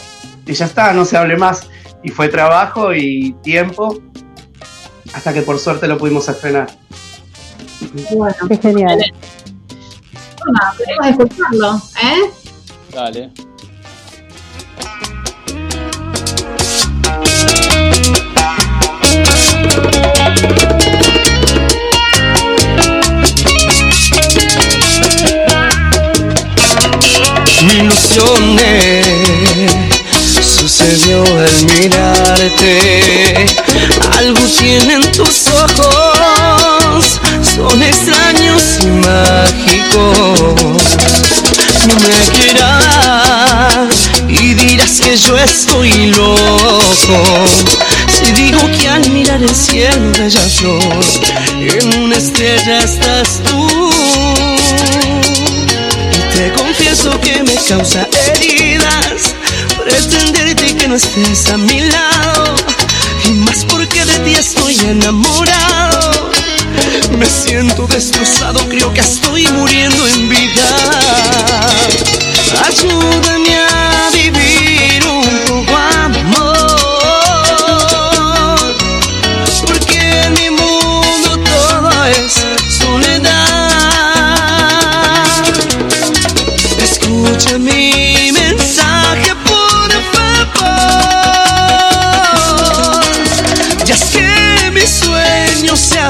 y ya está, no se hable más. Y fue trabajo y tiempo hasta que por suerte lo pudimos estrenar. bueno, Qué genial. bueno, queremos escucharlo, ¿eh? Dale. Me ilusioné, sucedió al mirarte. Algo tienen tus ojos, son extraños y mágicos. No me quieras y dirás que yo estoy loco. Si digo que al mirar el cielo de ella flor, en una estrella estás tú. Y te confieso que me causa heridas pretenderte que no estés a mi lado. Y más porque de ti estoy enamorado. Me siento destrozado, creo que estoy muriendo en vida. Ayúdame a vivir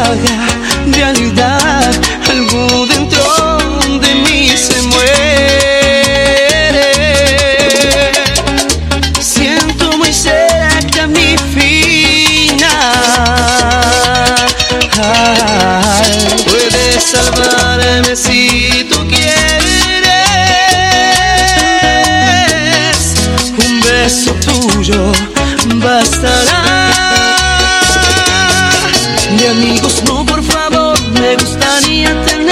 haga realidad. Algo dentro de mí se muere. Siento muy cerca mi final. Puedes salvarme si tú quieres. Un beso tuyo bastará. Amigos, no, por favor, me gustaría tenerte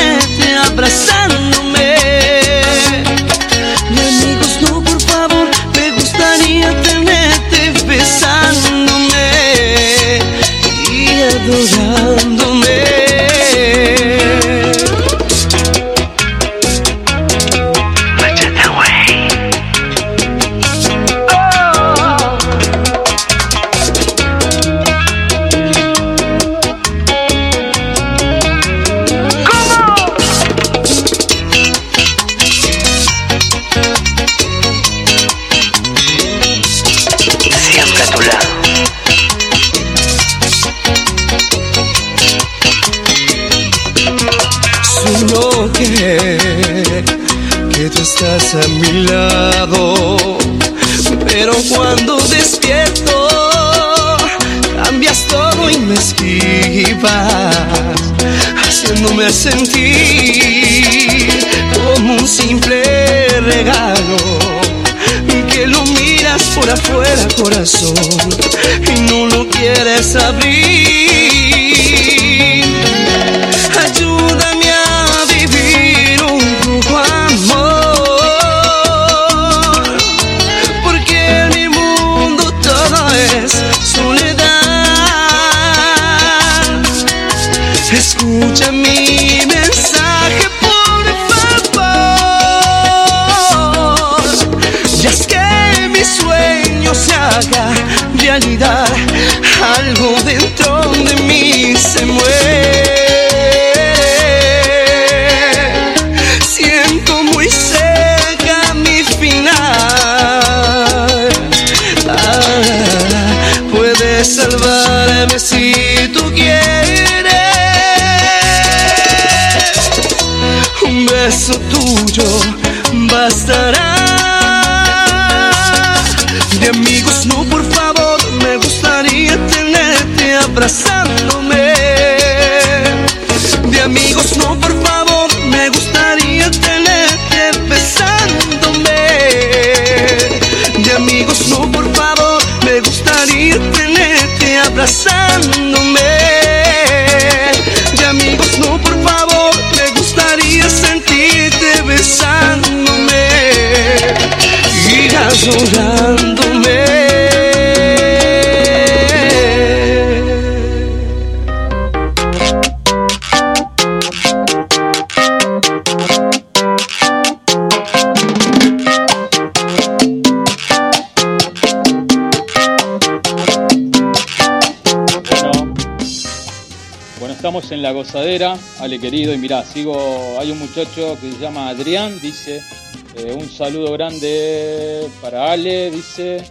gozadera, Ale querido, y mirá, sigo, hay un muchacho que se llama Adrián, dice, eh, un saludo grande para Ale, dice,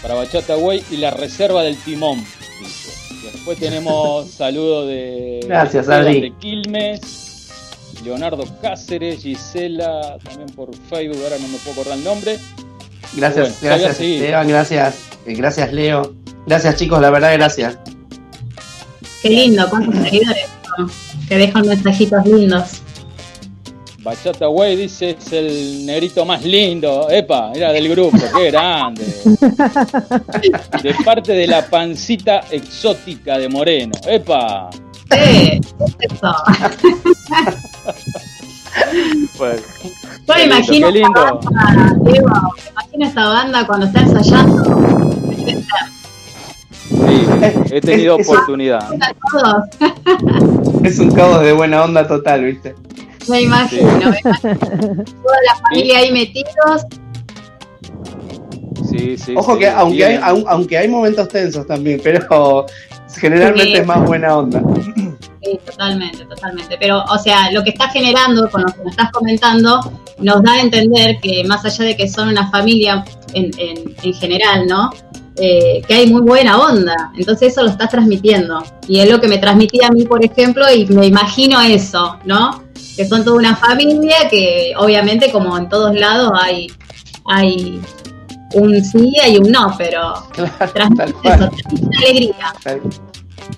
para Bachata Güey y la reserva del timón, dice. Y después tenemos saludo de, Gracias, de Quilmes, Leonardo Cáceres, Gisela, también por Facebook, ahora no me puedo acordar el nombre. Gracias, Bueno, gracias. Esteban, gracias, eh, gracias Leo. Gracias chicos, la verdad, gracias. Qué lindo, cuántos seguidores que dejan mensajitos lindos. Bachata Güey dice es el negrito más lindo. Epa, era del grupo, qué grande. De parte de la pancita exótica de Moreno. Epa. Sí, eso. Bueno, Yo me Qué lindo, imagino qué esta lindo. banda, Diego, me imagino esta banda cuando está ensayando. Sí, he tenido Es- es- oportunidad. Es un caos de buena onda total, ¿viste? Me imagino, me imagino. Toda la familia ahí metidos. Sí, sí. Ojo sí, que aunque hay, aunque hay momentos tensos también, pero generalmente Sí. es más buena onda. Sí, totalmente, totalmente. Pero, o sea, lo que estás generando con lo que nos estás comentando nos da a entender que más allá de que son una familia en, en, en general, ¿no? eh, que hay muy buena onda. Entonces eso lo estás transmitiendo. Y es lo que me transmitía a mí, por ejemplo, y me imagino eso, ¿no? Que son toda una familia que obviamente como en todos lados hay, hay un sí y un no, pero transmite eso, transmite alegría.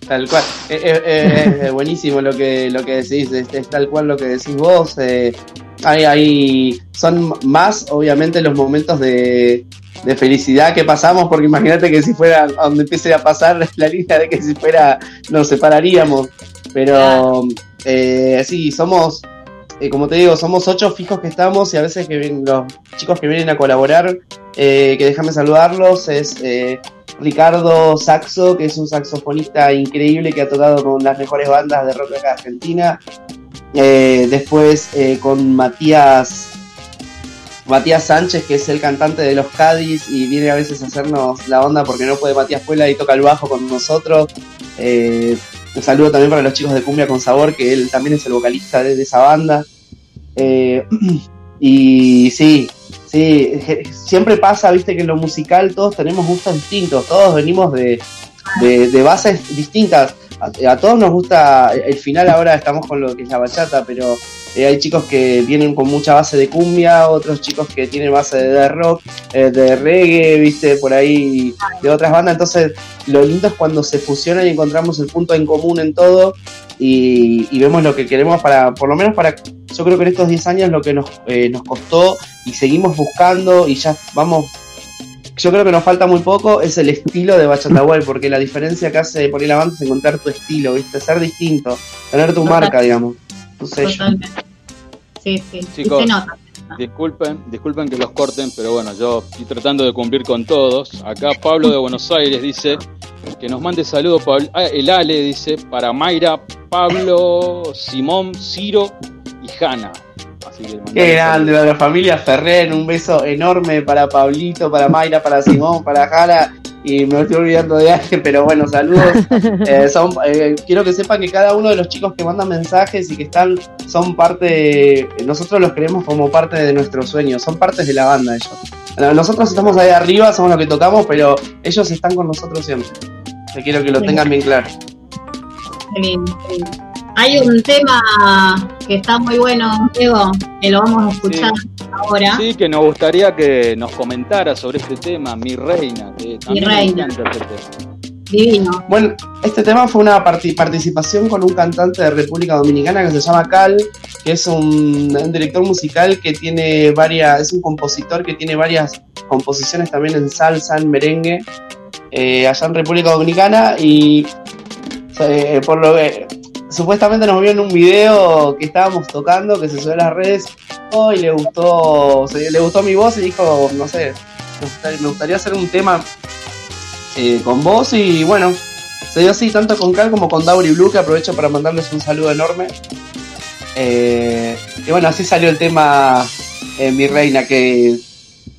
Tal, cual. Eh, eh, eh, es buenísimo lo que, lo que decís, es, es tal cual lo que decís vos. eh, hay, hay, son más, obviamente, los momentos de, de felicidad que pasamos, porque imagínate que si fuera donde empiece a pasar la línea de que si fuera nos separaríamos. Pero eh, sí, somos, eh, como te digo, somos ocho fijos que estamos y a veces que los chicos que vienen a colaborar, eh, que déjame saludarlos, es eh, Ricardo Saxo, que es un saxofonista increíble que ha tocado con las mejores bandas de rock acá Argentina. Eh, después eh, con Matías Matías Sánchez, que es el cantante de los Cádiz y viene a veces a hacernos la onda porque no puede Matías Puela y toca el bajo con nosotros. Eh, un saludo también para los chicos de Cumbia con Sabor, que él también es el vocalista de, esa banda. Y sí, sí, siempre pasa, viste, que en lo musical todos tenemos gustos distintos, todos venimos de, de, de bases distintas. A, a todos nos gusta, el final ahora estamos con lo que es la bachata, pero eh, hay chicos que vienen con mucha base de cumbia, otros chicos que tienen base de rock, eh, de reggae, viste, por ahí, de otras bandas. Entonces, lo lindo es cuando se fusionan y encontramos el punto en común en todo y, y vemos lo que queremos para, por lo menos para, yo creo que en estos 10 años lo que nos, eh, nos costó y seguimos buscando y ya vamos yo creo que nos falta muy poco es el estilo de Bachata World, porque la diferencia que hace por ahí la banda es encontrar tu estilo, ¿viste? Ser distinto, tener tu marca, digamos, sello. Totalmente. Sí, sí, y Chicos, se nota. Disculpen, disculpen que los corten, pero bueno, yo estoy tratando de cumplir con todos. Acá Pablo de Buenos Aires dice que nos mande saludos. Pablo- ah, el Ale dice para Mayra, Pablo, Simón, Ciro y Hanna. Así que mandale Qué grande, la familia Ferrer, un beso enorme para Pablito, para Mayra, para Simón, para Jara, y me estoy olvidando de alguien, pero bueno, saludos. Eh, son, eh, quiero que sepan que cada uno de los chicos que mandan mensajes y que están, son parte, nosotros los queremos como parte de nuestro sueño, son partes de la banda ellos. Nosotros estamos ahí arriba, somos los que tocamos, pero ellos están con nosotros siempre. Yo quiero que lo tengan bien claro. Hay un tema que está muy bueno, Diego, que lo vamos a escuchar ahora. Sí, que nos gustaría que nos comentara sobre este tema, Mi Reina, que también me Reina. este. Divino. Bueno, este tema fue una parti- participación con un cantante de República Dominicana que se llama Cal, que es un, un director musical que tiene varias, es un compositor que tiene varias composiciones también en salsa, en merengue, eh, allá en República Dominicana y eh, por lo que supuestamente nos vio en un video que estábamos tocando que se subió a las redes oh, y le gustó, se- le gustó mi voz y dijo, no sé, me gustaría hacer un tema eh, con vos y bueno, se dio así tanto con Cal como con Dauri Blue, que aprovecho para mandarles un saludo enorme. Eh, y bueno, así salió el tema eh, Mi Reina, que,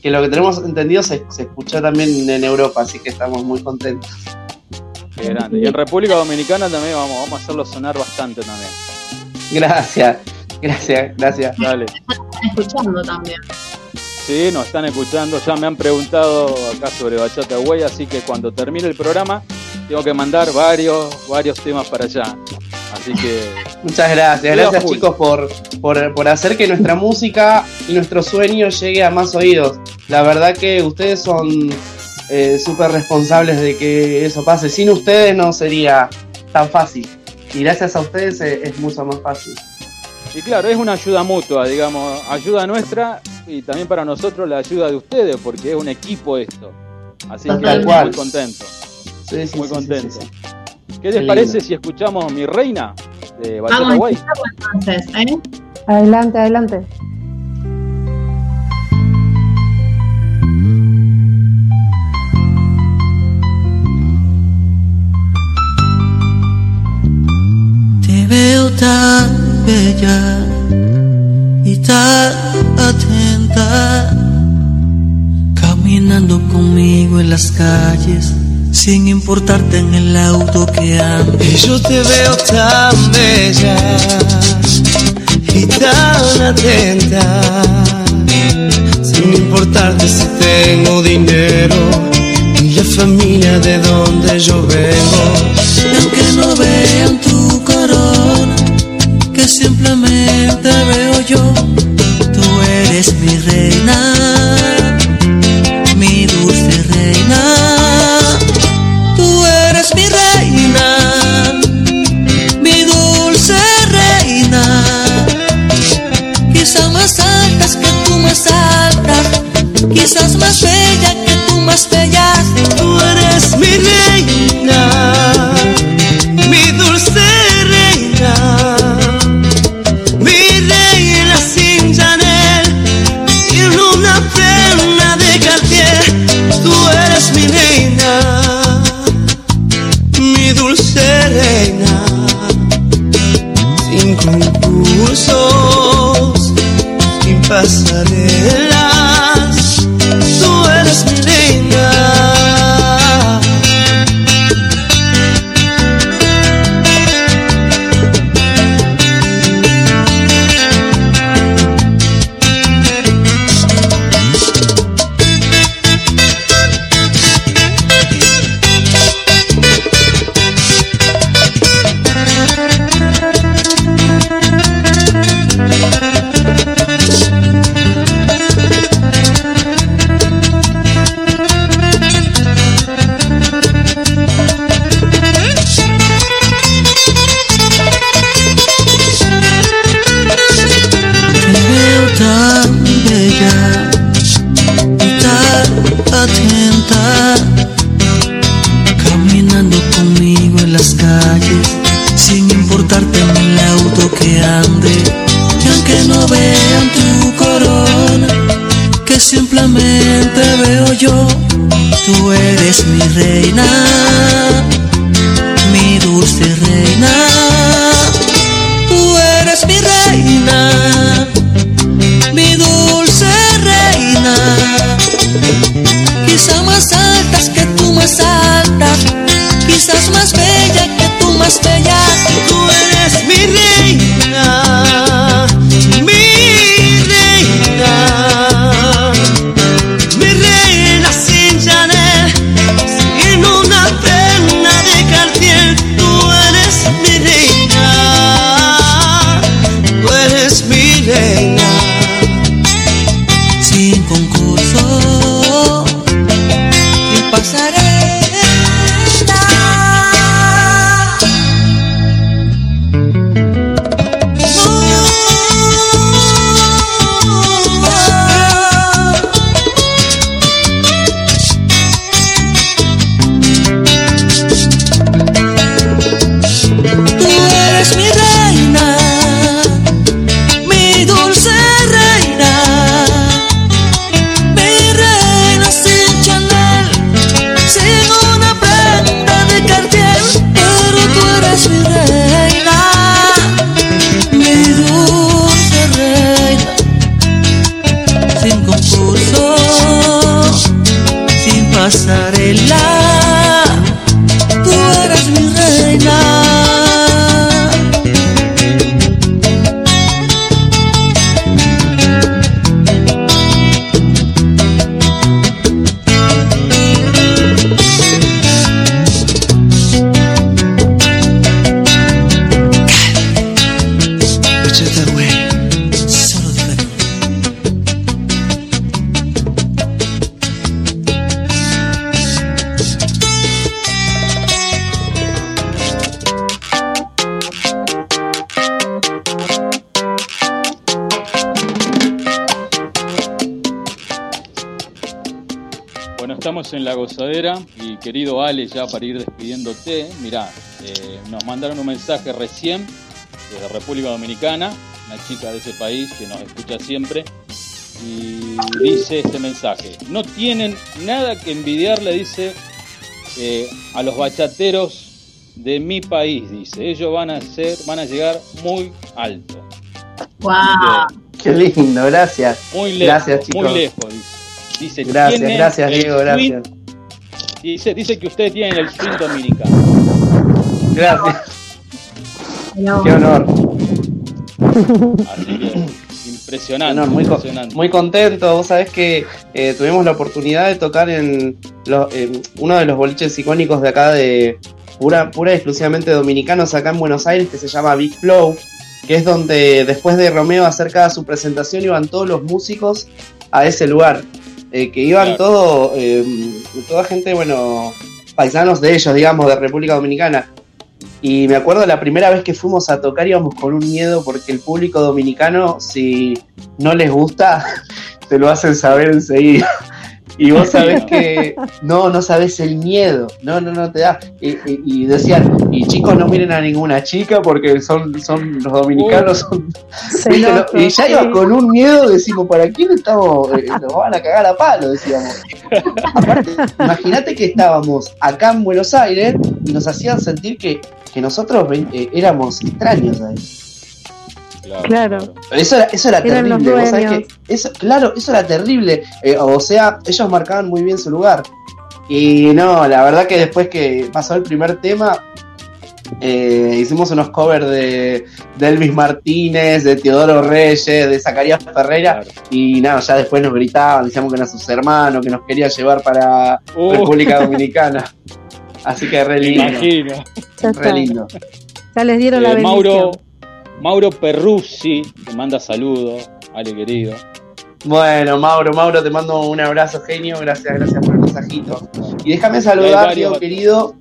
que lo que tenemos entendido se, se escuchó también en Europa, así que estamos muy contentos. Qué grande. Y en República Dominicana también vamos, vamos a hacerlo sonar bastante también. Gracias, gracias, gracias. Dale. Están escuchando también. Sí, nos están escuchando, ya me han preguntado acá sobre Bachata Güey, así que cuando termine el programa tengo que mandar varios, varios temas para allá. Así que Muchas gracias, gracias full. chicos por, por, por hacer que nuestra música y nuestro sueño llegue a más oídos. La verdad que ustedes son eh, súper responsables de que eso pase. Sin ustedes no sería tan fácil. Y gracias a ustedes eh, es mucho más fácil. Y claro, es una ayuda mutua, digamos, ayuda nuestra y también para nosotros la ayuda de ustedes, porque es un equipo esto. Así que Tal muy cual. contento, Sí, sí, muy sí, contento. sí, sí. ¿Qué les Qué parece lindo. si escuchamos Mi Reina de Bachata Vamos a Guay? escucharlo entonces, ¿eh? Adelante, adelante. Veo tan bella y tan atenta, caminando conmigo en las calles, sin importarte en el auto que ando. Y yo te veo tan bella y tan atenta, sin importarte si tengo dinero. Y ya familia de donde yo vengo. Y aunque no vean tu que simplemente veo yo, tú eres mi reina, mi dulce reina. Tú eres mi reina, mi dulce reina. Quizás más altas que tú más altas, quizás más bella eres mi reina, y querido Ale, ya para ir despidiéndote, mirá, eh, nos mandaron un mensaje recién desde República Dominicana, una chica de ese país que nos escucha siempre, y dice este mensaje, no tienen nada que envidiarle, dice, eh, a los bachateros de mi país, dice, ellos van a ser, van a llegar muy alto. Wow. Qué lindo, gracias. Muy lejos, Gracias, chicos. muy lejos, dice. Dice, Gracias, gracias, Diego, gracias. Dice, dice que ustedes tienen el swing dominicano. Gracias. No. Qué honor. Así que, impresionante, Honor, muy, co- impresionante. muy contento. Vos sabés que eh, tuvimos la oportunidad de tocar en, los- uno de los boliches icónicos de acá de pura, pura y exclusivamente dominicanos acá en Buenos Aires que se llama Big Flow, que es donde después de Romeo hacer cada su presentación iban todos los músicos a ese lugar. Eh, que iban Claro. todo, eh, toda gente, bueno, paisanos de ellos, digamos, de República Dominicana. Y me acuerdo la primera vez que fuimos a tocar íbamos con un miedo porque el público dominicano, si no les gusta, te lo hacen saber enseguida. Y vos sabés que no, no sabés el miedo, no, no, no te da. Y, y- y decían, y chicos no miren a ninguna chica porque son, son los dominicanos, son y ya iba con un miedo, decimos, ¿para quién estamos? Eh, nos van a cagar a palo, decíamos. Aparte, imagínate que estábamos acá en Buenos Aires y nos hacían sentir que, que nosotros eh, éramos extraños ahí. Claro. Eso era, eso era Eran terrible, vos sabés dueños. que eso, claro, eso era terrible. Eh, o sea, ellos marcaban muy bien su lugar. Y no, la verdad que después que pasó el primer tema, eh, hicimos unos covers de, de Elvis Martínez, de Teodoro Reyes, de Zacarías Ferreira, y nada, ya después nos gritaban, decíamos que eran sus hermanos, que nos quería llevar para Uh. República Dominicana. Así que re Me lindo, imagino. Ya re lindo. Ya les dieron la Eh, bendición. Mauro, Mauro Perruzzi te manda saludos, Ale querido. Bueno, Mauro, Mauro, te mando un abrazo, genio. Gracias, gracias por el mensajito. Y déjame saludar, varios querido,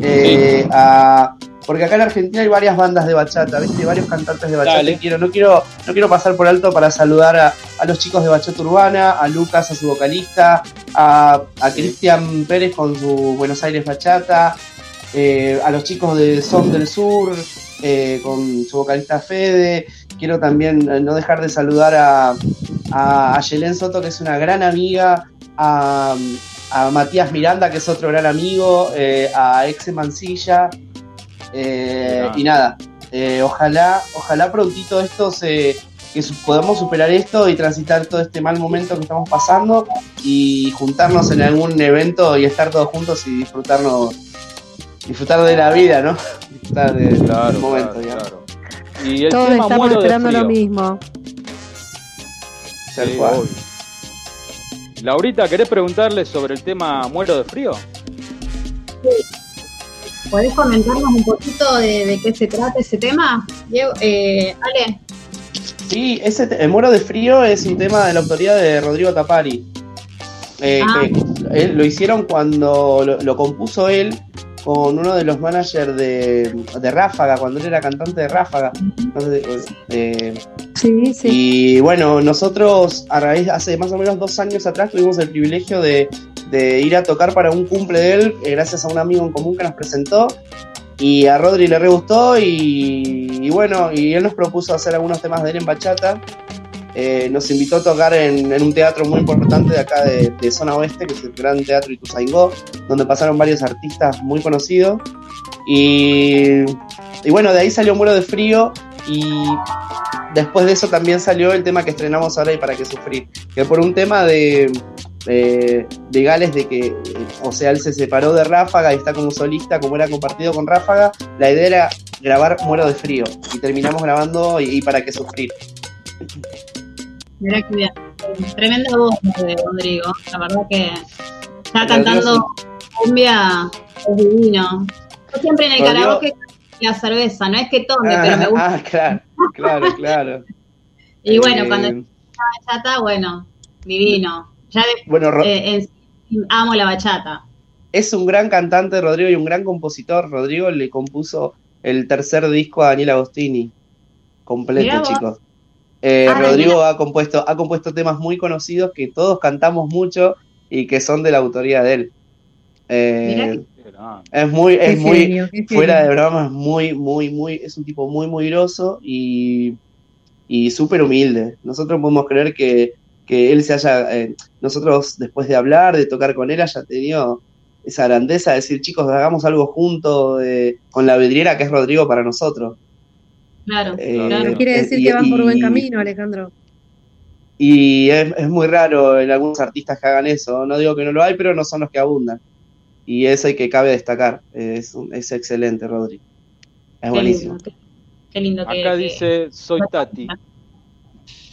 eh, a- porque acá en Argentina hay varias bandas de bachata, ¿viste? Varios cantantes de bachata. Dale. Quiero, no, quiero, no quiero pasar por alto para saludar a, a los chicos de Bachata Urbana, a Lucas, a su vocalista, a, a Cristian Pérez con su Buenos Aires Bachata, eh, a los chicos de Son del Sur, eh, con su vocalista Fede. Quiero también no dejar de saludar a, a, a Yelén Soto, que es una gran amiga, a, a Matías Miranda, que es otro gran amigo, eh, a Exe Mancilla, eh, y nada, eh, ojalá, ojalá prontito esto se que podamos superar esto y transitar todo este mal momento que estamos pasando y juntarnos en algún evento y estar todos juntos y disfrutarnos disfrutar de la vida, ¿no? Disfrutar de- momento, digamos. Y el Todos tema estamos muero de esperando frío. lo mismo. Sí, cual. Laurita, ¿querés preguntarle sobre el tema muero de frío? ¿Podés comentarnos un poquito de, de qué se trata ese tema? Diego, eh, Ale, Sí, ese el Muero de Frío es un tema de la autoría de Rodrigo Tapari. Eh, Ah. que él- lo hicieron cuando lo, lo compuso él con uno de los managers de, de Ráfaga, cuando él era cantante de Ráfaga. Eh, Sí, sí. y bueno, nosotros a raíz, hace más o menos dos años atrás tuvimos el privilegio de, de ir a tocar para un cumple de él, eh, gracias a un amigo en común que nos presentó. Y a Rodri le re gustó y, y bueno, y él nos propuso hacer algunos temas de él en bachata. Eh, nos invitó a tocar en, en un teatro muy importante de acá de, de zona oeste, que es el Gran Teatro Ituzaingó, donde pasaron varios artistas muy conocidos. Y, y bueno, de ahí salió Muero de Frío y después de eso también salió el tema que estrenamos ahora y para qué sufrir, que por un tema de, de, de Gales de que, eh, o sea, él se separó de Ráfaga y está como solista, como era compartido con Ráfaga, la idea era grabar Muero de Frío y terminamos grabando y, y para qué sufrir. Mirá que bien. Tremenda voz de Rodrigo. La verdad que está cantando cumbia es divino. Yo siempre en el Rodrigo- karaoke la cerveza, no es que tome, pero me gusta. Ah, claro, claro, claro. y bueno, Eh, cuando está bachata, bueno, divino. Ya de- Bueno, eh, en amo la bachata. es un gran cantante Rodrigo y un gran compositor. Rodrigo le compuso el tercer disco a Daniel Agostini, completo, chicos. Eh, Ah, Rodrigo ha compuesto, ha compuesto temas muy conocidos que todos cantamos mucho y que son de la autoría de él. Eh, es muy, es Qué muy, genio, fuera de broma, es muy, muy, muy, es un tipo muy, muy groso y, y súper humilde. Nosotros podemos creer que, que él se haya, eh, nosotros después de hablar, de tocar con él, haya tenido esa grandeza de decir, chicos, hagamos algo juntos eh, con la vidriera que es Rodrigo para nosotros. Claro, Eh, claro. Quiere decir y- que van por buen camino, Alejandro. Y es, es muy raro en algunos artistas que hagan eso. No digo que no lo hay, pero no son los que abundan. Y es el que cabe destacar. Es, excelente, Rodri. Es Qué buenísimo. lindo, qué, qué lindo que, Acá que- dice, soy Tati.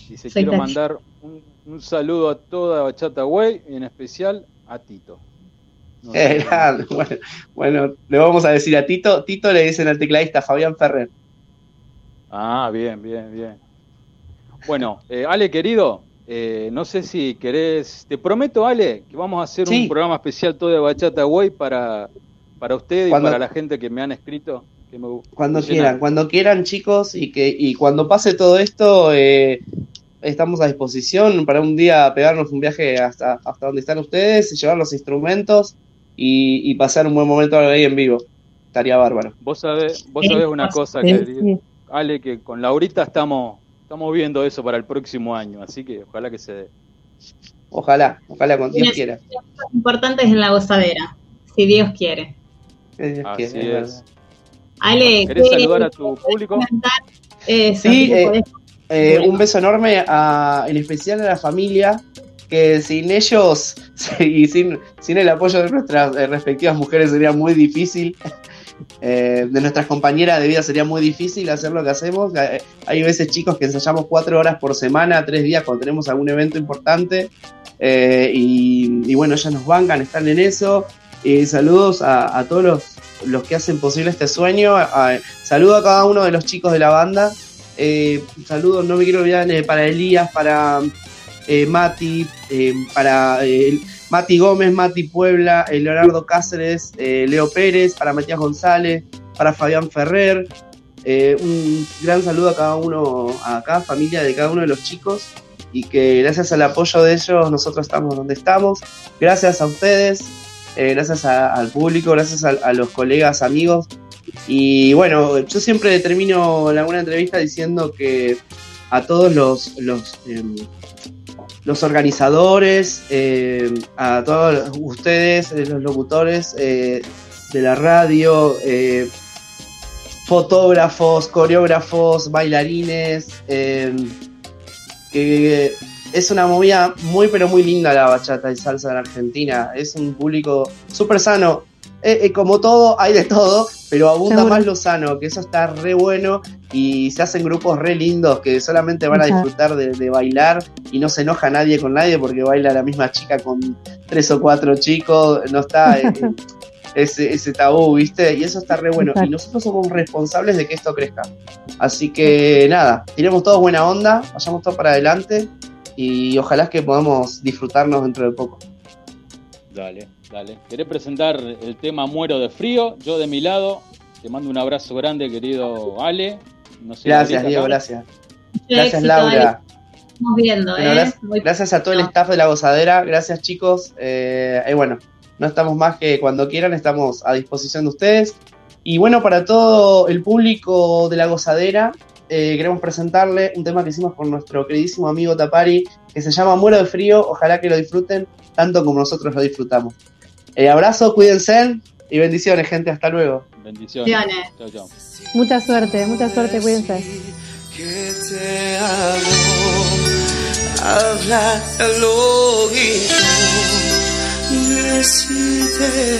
Dice, Soy quiero Tati. mandar un, un saludo a toda Bachata Way y en especial a Tito. No Eh, bueno, bueno, le vamos a decir a Tito. Tito le dicen al tecladista Fabián Ferrer. Ah, bien, bien, bien. Bueno, eh, Ale, querido, eh, no sé si querés, te prometo, Ale, que vamos a hacer Sí. un programa especial todo de Bachata Way para, para usted y Cuando- para la gente que me han escrito. Que me, Cuando me quieran, cuando quieran, chicos, y que y cuando pase todo esto, eh, estamos a disposición para un día pegarnos un viaje hasta, hasta donde están ustedes, llevar los instrumentos y, y pasar un buen momento ahí en vivo. Estaría bárbaro. Vos sabés, vos sabés una cosa, Sí, querido. Ale, que con Laurita estamos, estamos viendo eso para el próximo año, así que ojalá que se dé. Ojalá, ojalá con Dios quiera. Importantes en la gozadera, si Dios quiere. Que Dios Así quiera, es. Ale, ¿Querés ¿qué- saludar a tu público? Eso, Sí, ¿qué eh, Eh, Bueno. un beso enorme a, en especial a la familia, que sin ellos y sin, sin el apoyo de nuestras eh, respectivas mujeres sería muy difícil. Eh, de nuestras compañeras de vida sería muy difícil hacer lo que hacemos. Eh, Hay veces chicos que ensayamos cuatro horas por semana, tres días cuando tenemos algún evento importante. Eh, y, bueno, ellas nos bancan, están en eso. Y saludos a, todos los, los que hacen posible este sueño. A- saludo a cada uno de los chicos de la banda. Saludos, no me quiero olvidar para Elías, para Mati, para Mati Gómez, Mati Puebla, eh, Leonardo Cáceres, eh, Leo Pérez, para Matías González, para Fabián Ferrer. Eh, un gran saludo a cada uno, a cada familia de cada uno de los chicos y que gracias al apoyo de ellos nosotros estamos donde estamos. Gracias a ustedes, gracias al público, gracias a, a los colegas, amigos. Y bueno, yo siempre termino alguna entrevista diciendo que a todos los, los, em, los organizadores, eh, a todos ustedes, eh, los locutores eh, de la radio, eh, fotógrafos, coreógrafos, bailarines, que es una movida muy pero muy linda la bachata y salsa en Argentina. Es un público súper sano. Eh, eh, como todo, hay de todo, pero abunda Seguro. más lo sano, que eso está re bueno y se hacen grupos re lindos que solamente van a disfrutar de, de bailar y no se enoja nadie con nadie porque baila la misma chica con tres o cuatro chicos, no está eh, eh, ese, ese tabú, ¿viste? Y eso está re bueno. Exacto. Y nosotros somos responsables de que esto crezca. Así que nada, tiremos todos buena onda, vayamos todos para adelante y ojalá que podamos disfrutarnos dentro de poco. Dale, dale. ¿Querés presentar el tema Muero de Frío? Yo de mi lado, te mando un abrazo grande, querido Ale. No sé, Gracias, Diego, gracias. Gracias, éxito, Laura. Ale. Estamos viendo, Bueno, ¿eh? gracias, gracias a todo el staff de la gozadera, gracias chicos. Eh, y bueno, no estamos más que cuando quieran, estamos a disposición de ustedes. Y bueno, para todo el público de la gozadera, eh, queremos presentarle un tema que hicimos con nuestro queridísimo amigo Tapari, que se llama Muero de Frío. Ojalá que lo disfruten tanto como nosotros lo disfrutamos. Eh, abrazo, cuídense y bendiciones, gente. Hasta luego. Bendiciones. Chau, chau. Mucha suerte, mucha suerte, cuídense. que te amo, habla al oído, decide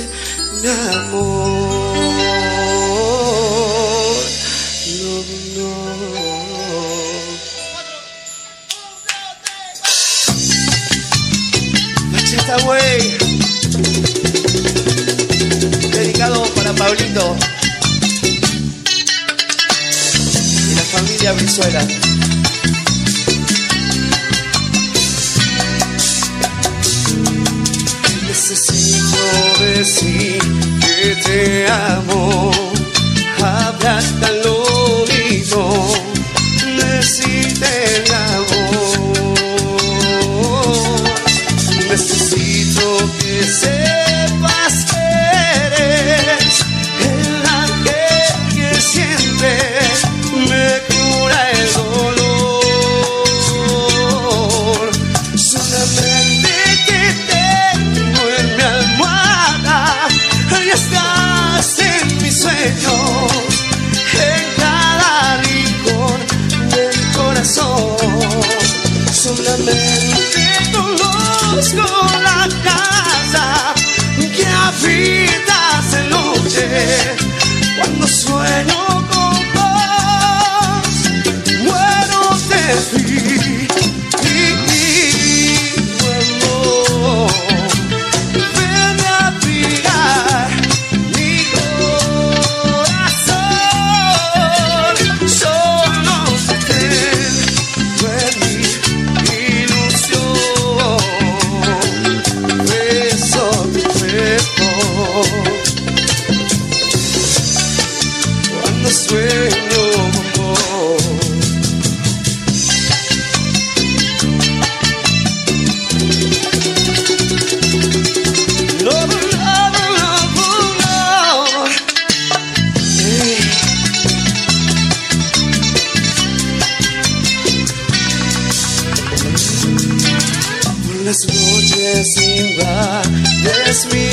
mi amor. No, no. Bachata, güey. Pablito y la familia Brizuela. Necesito decir que te amo, hablar al oído, decirte conozco la casa que habitas de noche cuando sueño Yes, we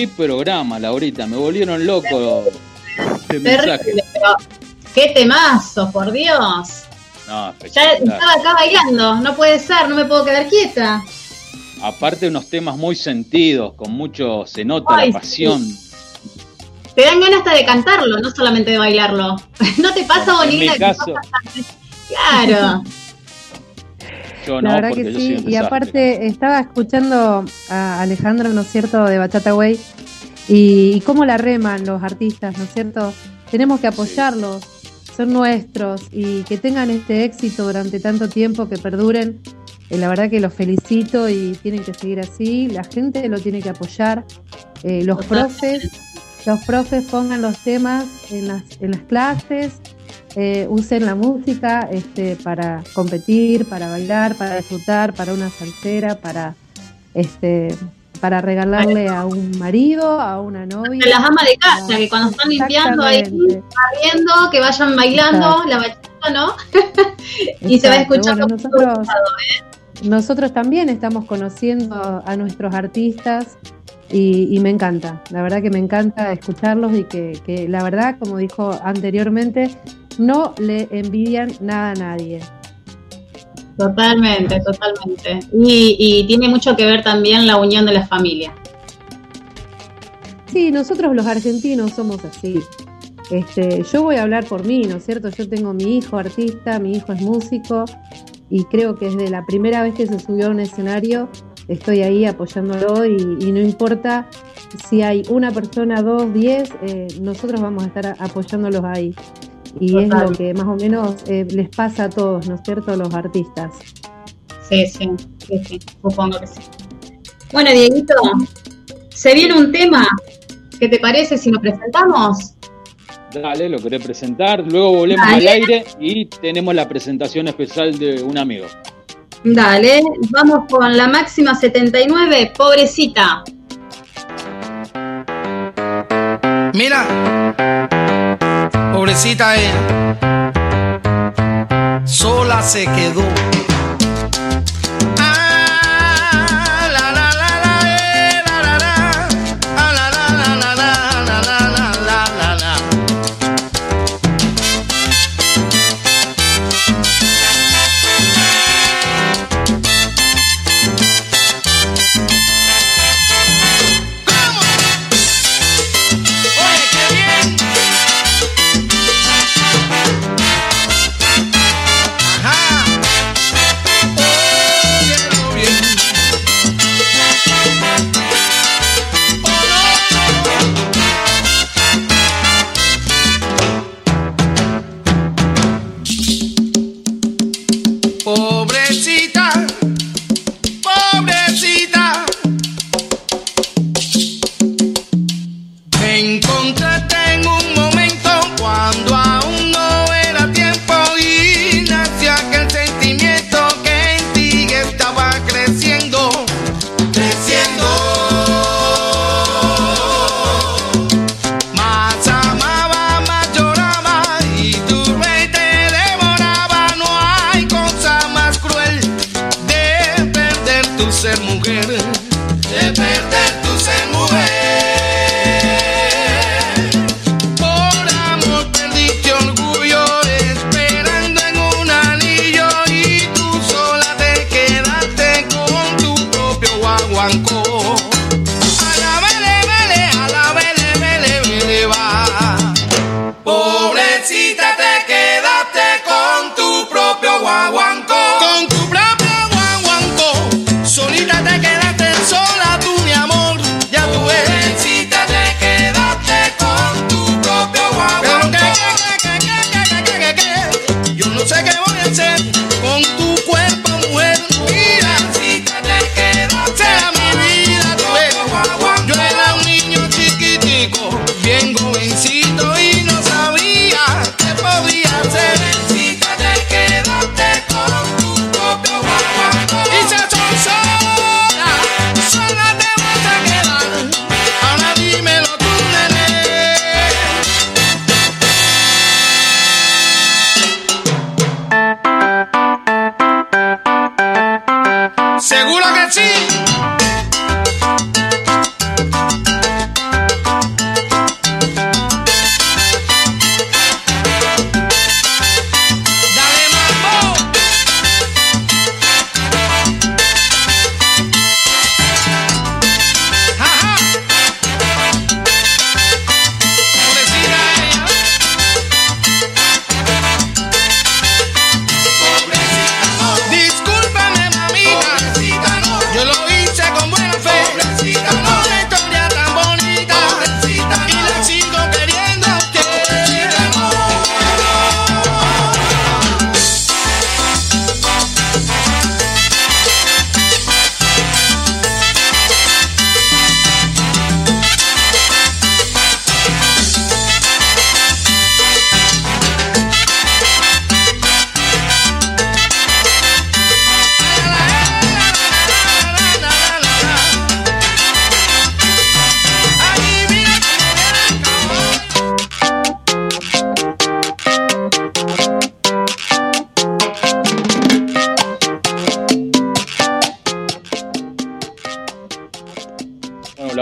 qué programa, Laurita. Me volvieron loco este. Terrible, pero qué temazo, por Dios. No, Ya estaba acá bailando, no puede ser, no me puedo quedar quieta. Aparte unos temas muy sentidos, con mucho, se nota Ay, la pasión. Te dan ganas hasta de cantarlo, no solamente de bailarlo. ¿No te pasa, Bonita? Claro. yo La verdad que sí, y aparte estaba escuchando a Alejandro, ¿no es cierto?, de Bachata Way, y, y cómo la reman los artistas, ¿no es cierto? Tenemos que apoyarlos, son nuestros, y que tengan este éxito durante tanto tiempo, que perduren. Eh, la verdad que los felicito y tienen que seguir así, la gente lo tiene que apoyar, eh, los profes, los profes pongan los temas en las, en las clases, eh, usen la música este, para competir, para bailar, para disfrutar, para una salsera, para este, para regalarle a un marido, a una novia. A las amas de casa, que cuando están limpiando ahí, barriendo, que vayan bailando Exacto. la bachata, ¿no? y se va escuchando Bueno, nosotros, lados, nosotros también estamos conociendo a nuestros artistas y, y me encanta, la verdad que me encanta escucharlos y que, que la verdad, como dijo anteriormente, no le envidian nada a nadie. Totalmente, totalmente. Y, y tiene mucho que ver también la unión de la familia. Sí, nosotros los argentinos somos así. Este, yo voy a hablar por mí, ¿no es cierto? Yo tengo mi hijo artista, mi hijo es músico y creo que desde la primera vez que se subió a un escenario estoy ahí apoyándolo y, y no importa si hay una persona, dos, diez, eh, nosotros vamos a estar apoyándolos ahí. Y es lo que más o menos eh, les pasa a todos, ¿no es cierto? A los artistas. Sí, sí, sí, sí, supongo que sí. Bueno, Dieguito, se viene un tema. ¿Qué te parece si lo presentamos? Dale, lo querés presentar. Luego volvemos Dale. al aire y tenemos la presentación especial de un amigo. Dale, vamos con la máxima 79, pobrecita. Mira, pobrecita ella, sola se quedó.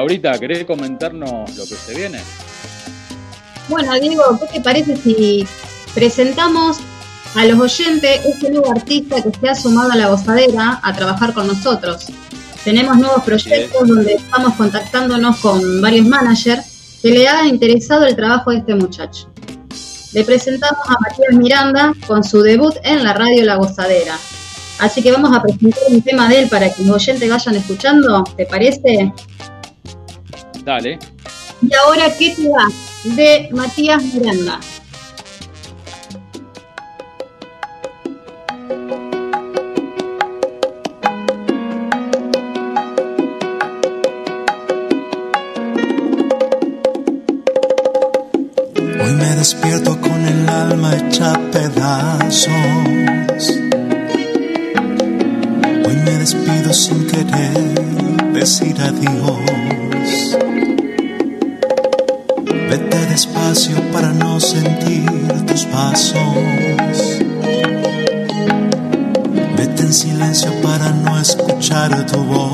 Laurita, ¿querés comentarnos lo que se viene? Bueno, Diego, ¿qué te parece si presentamos a los oyentes este nuevo artista que se ha sumado a la gozadera a trabajar con nosotros? Tenemos nuevos proyectos donde estamos contactándonos con varios managers que le han interesado el trabajo de este muchacho. Le presentamos a Matías Miranda con su debut en la radio La Gozadera. Así que vamos a presentar un tema de él para que los oyentes vayan escuchando, ¿te parece? Dale. Y ahora, ¿qué te va? De Matías Miranda. Vete en silencio para no escuchar tu voz.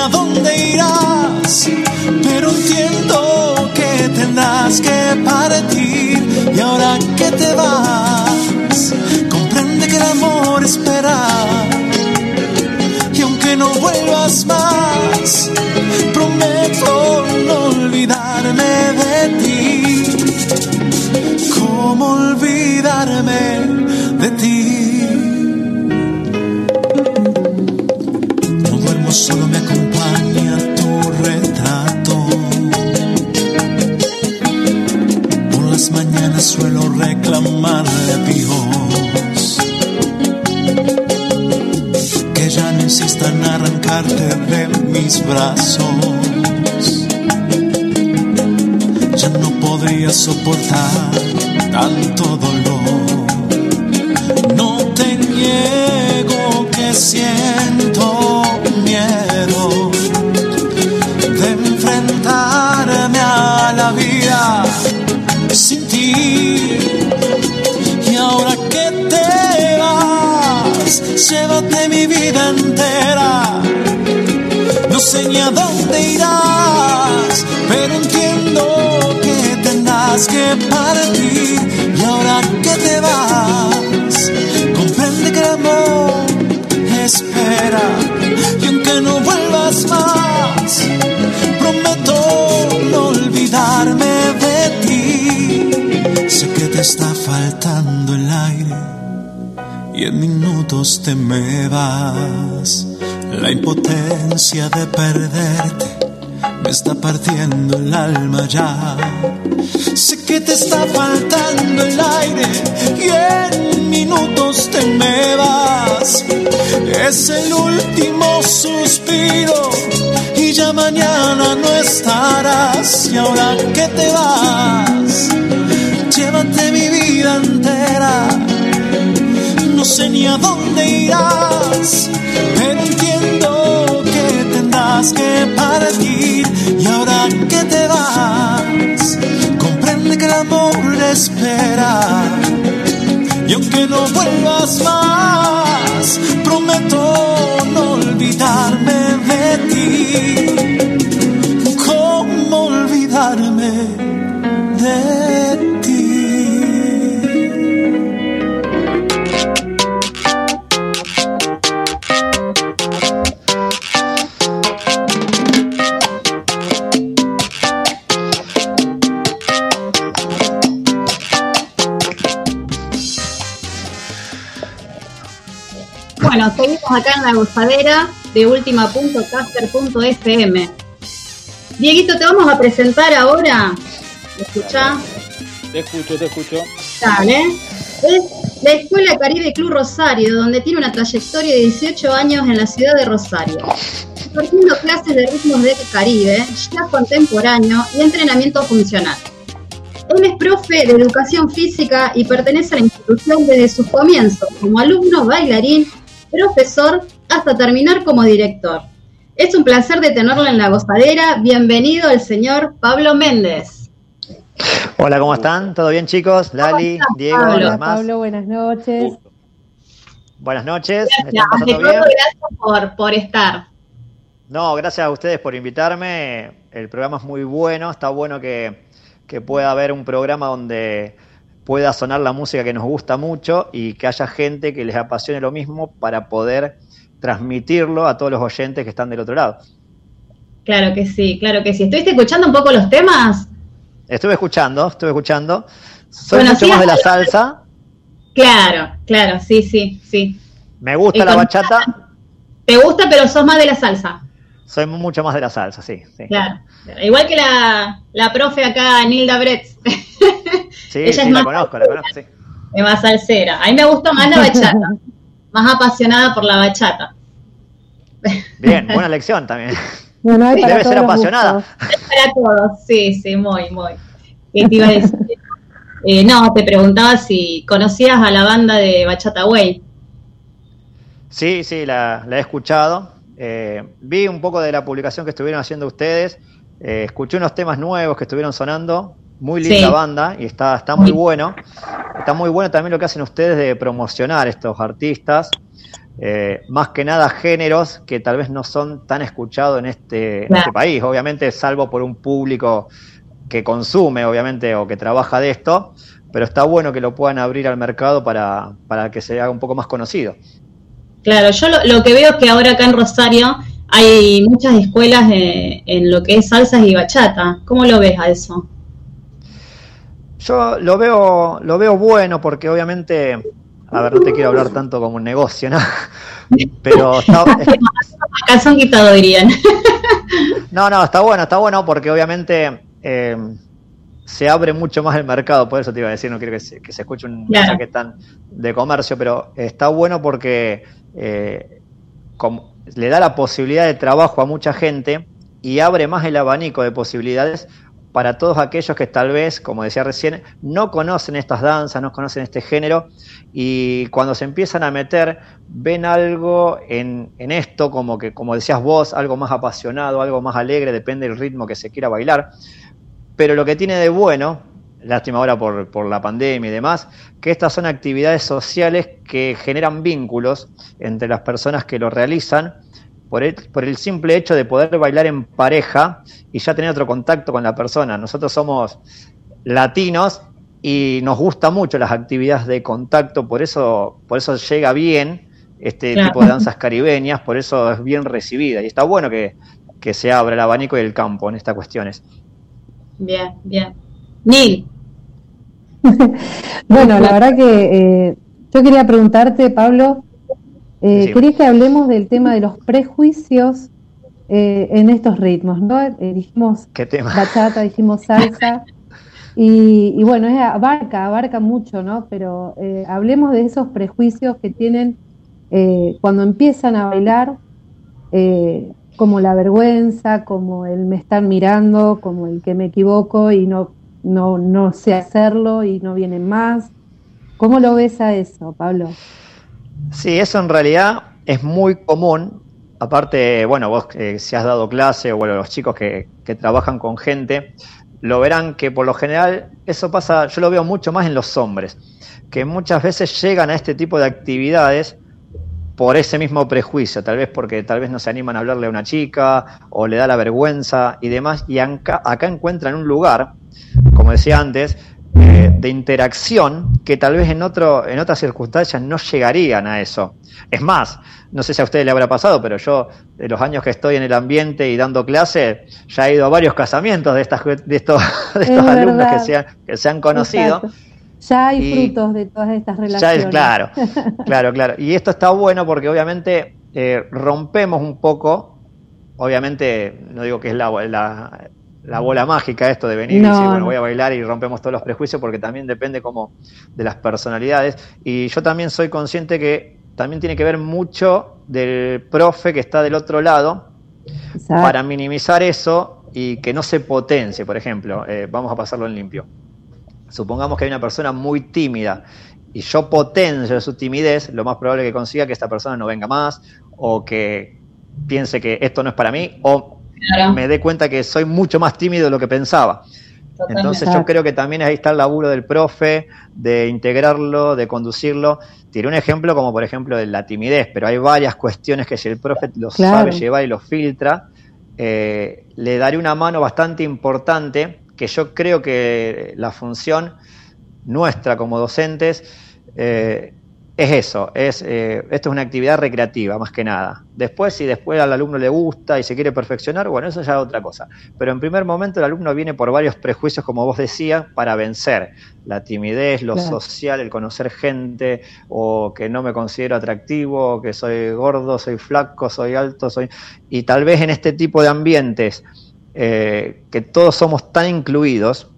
A dónde irás, pero entiendo que tendrás que partir. Y ahora que te vas, comprende que el amor espera. Y aunque no vuelvas más, prometo no olvidarme de ti. ¿Cómo olvidarme de ti? Arrancarte de mis brazos. Ya no podría soportar tanto dolor. No te niego que siento sé ni a dónde irás, pero entiendo que tendrás que partir. Y ahora que te vas, comprende que el amor espera. Y aunque no vuelvas más, prometo no olvidarme de ti. Sé que te está faltando el aire y en minutos te me vas. La impotencia de perderte me está partiendo el alma ya. Sé que te está faltando el aire y en minutos te me vas. Es el último suspiro y ya mañana no estarás. Y ahora que te vas, llévate mi vida entera. No sé ni a dónde irás, pero entiendo que tendrás que partir. Y ahora que te vas, comprende que el amor espera. Y aunque no vuelvas más, prometo acá en la gozadera de ultima.caster.fm. Dieguito, te vamos a presentar ahora. ¿Me escuchás? Te escucho, te escucho. Dale. Es la Escuela Caribe Club Rosario, donde tiene una trayectoria de 18 años en la ciudad de Rosario. Impartiendo clases de ritmos de Caribe, jazz contemporáneo y entrenamiento funcional. Él es profe de educación física y pertenece a la institución desde sus comienzos, como alumno, bailarín, profesor, hasta terminar como director. Es un placer de tenerlo en la gozadera. Bienvenido el señor Pablo Méndez. Hola, ¿cómo están? ¿Todo bien, chicos? Lali, estás, Diego, Pablo? demás. Pablo, buenas noches. Buenas noches. ¿Me Gracias, pasando bien? gracias por, por estar. No, gracias a ustedes por invitarme. El programa es muy bueno. Está bueno que, que pueda haber un programa donde pueda sonar la música que nos gusta mucho y que haya gente que les apasione lo mismo para poder transmitirlo a todos los oyentes que están del otro lado. Claro que sí, claro que sí. ¿Estuviste escuchando un poco los temas? Estuve escuchando, estuve escuchando. Soy Bueno, mucho sí, más de la salsa. Claro, claro, sí, sí, sí. Me gusta la bachata. ¿Te gusta, pero sos más de la salsa? Soy mucho más de la salsa, sí. sí. Claro. Igual que la, la profe acá, Nilda Bretz, Sí, Ella sí, es la más- conozco, la conozco, sí. es más salsera. A mí me gusta más la bachata, más apasionada por la bachata. Bien, buena lección también. Bueno, hay para Debe ser todos apasionada. Para todos, sí, sí, muy, muy. ¿Qué te iba a decir? Eh, no, te preguntaba si conocías a la banda de Bachata Way. Sí, sí, la, la he escuchado. Eh, vi un poco de la publicación que estuvieron haciendo ustedes. Eh, escuché unos temas nuevos que estuvieron sonando. Muy linda Sí. banda y está, está muy bueno. Está muy bueno también lo que hacen ustedes de promocionar estos artistas. Eh, más que nada géneros que tal vez no son tan escuchados en este, en este país. Obviamente, salvo por un público que consume, obviamente, o que trabaja de esto. Pero está bueno que lo puedan abrir al mercado para, para que se haga un poco más conocido. Claro, yo lo, lo que veo es que ahora acá en Rosario hay muchas escuelas en lo que es salsas y bachata. ¿Cómo lo ves a eso? Yo lo veo, lo veo bueno porque obviamente, a ver, no te quiero hablar tanto como un negocio, ¿no? Pero está, Calzón quitado dirían. no, no, está bueno, está bueno porque obviamente eh, se abre mucho más el mercado, por eso te iba a decir, no quiero que se, que se escuche un Claro. mensaje tan de comercio, pero está bueno porque eh, como- le da la posibilidad de trabajo a mucha gente y abre más el abanico de posibilidades para todos aquellos que tal vez, como decía recién, no conocen estas danzas, no conocen este género y cuando se empiezan a meter ven algo en, en esto, como que, como decías vos, algo más apasionado, algo más alegre, depende del ritmo que se quiera bailar. Pero lo que tiene de bueno, lástima ahora por, por la pandemia y demás, que estas son actividades sociales que generan vínculos entre las personas que lo realizan por el, por el simple hecho de poder bailar en pareja y ya tener otro contacto con la persona. Nosotros somos latinos y nos gusta mucho las actividades de contacto, por eso, por eso llega bien este Claro. tipo de danzas caribeñas, por eso es bien recibida. Y está bueno que, que se abra el abanico y el campo en estas cuestiones. Bien, bien. Nil, Bueno, la verdad que eh, yo quería preguntarte, Pablo, eh, Sí. quería que hablemos del tema de los prejuicios eh, en estos ritmos, ¿no? Eh, dijimos ¿Qué tema? bachata, dijimos salsa, y, y bueno, es, abarca, abarca mucho, ¿no? Pero eh, hablemos de esos prejuicios que tienen eh, cuando empiezan a bailar, como la vergüenza, como el me están mirando, como el que me equivoco y no, no, no sé hacerlo y no vienen más. ¿Cómo lo ves a eso, Pablo? Sí, eso en realidad es muy común. Aparte, bueno, vos eh, si has dado clase o bueno, los chicos que, que trabajan con gente, lo verán que por lo general eso pasa, yo lo veo mucho más en los hombres, que muchas veces llegan a este tipo de actividades por ese mismo prejuicio, tal vez porque tal vez no se animan a hablarle a una chica o le da la vergüenza y demás, y acá, acá encuentran un lugar, como decía antes, eh, de interacción que tal vez en, otro, en otras circunstancias no llegarían a eso. Es más, no sé si a ustedes le habrá pasado, pero yo, de los años que estoy en el ambiente y dando clase, ya he ido a varios casamientos de, estas, de estos, de estos Es alumnos que se, han, que se han conocido. Exacto. Ya hay Y- frutos de todas estas Ya relaciones. es claro, claro, claro. Y esto está bueno porque obviamente eh, rompemos un poco, obviamente no digo que es la, la, la bola mágica esto de venir y decir, bueno, no. voy a bailar y rompemos todos los prejuicios porque también depende como de las personalidades. Y yo también soy consciente que también tiene que ver mucho del profe que está del otro lado Exacto. para minimizar eso y que no se potencie, por ejemplo, eh, vamos a pasarlo en limpio. supongamos que hay una persona muy tímida y yo potencio su timidez, lo más probable que consiga que esta persona no venga más o que piense que esto no es para mí o Claro. me dé cuenta que soy mucho más tímido de lo que pensaba. Totalmente. Entonces yo creo que también ahí está el laburo del profe, de integrarlo, de conducirlo. Tiré un ejemplo como por ejemplo de la timidez, pero hay varias cuestiones que si el profe los Claro. sabe llevar y los filtra, eh, le daré una mano bastante importante, que yo creo que la función nuestra como docentes eh, es eso, es eh, esto es una actividad recreativa más que nada. Después, si después al alumno le gusta y se quiere perfeccionar, bueno, eso ya es otra cosa. Pero en primer momento el alumno viene por varios prejuicios, como vos decías, para vencer la timidez, lo Claro. social, el conocer gente, o que no me considero atractivo, o que soy gordo, soy flaco, soy alto, soy... Y tal vez en este tipo de ambientes eh, que todos somos tan incluidos,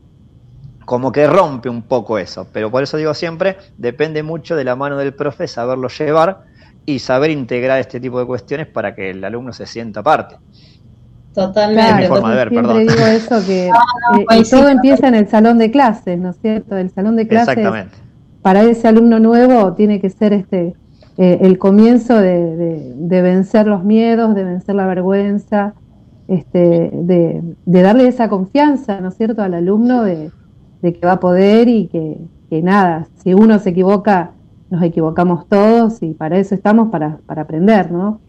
como que rompe un poco eso. Pero por eso digo siempre, depende mucho de la mano del profe saberlo llevar y saber integrar este tipo de cuestiones para que el alumno se sienta parte. Totalmente. Es mi forma de ver, siempre perdón. digo eso que no, eh, y todo empieza en el salón de clases, ¿no es cierto? El salón de clases Exactamente. para ese alumno nuevo tiene que ser este eh, el comienzo de, de- de vencer los miedos, de vencer la vergüenza, este, de, de darle esa confianza, ¿no es cierto?, al alumno de, de que va a poder y que, que nada, si uno se equivoca, nos equivocamos todos y para eso estamos, para, para aprender, ¿no?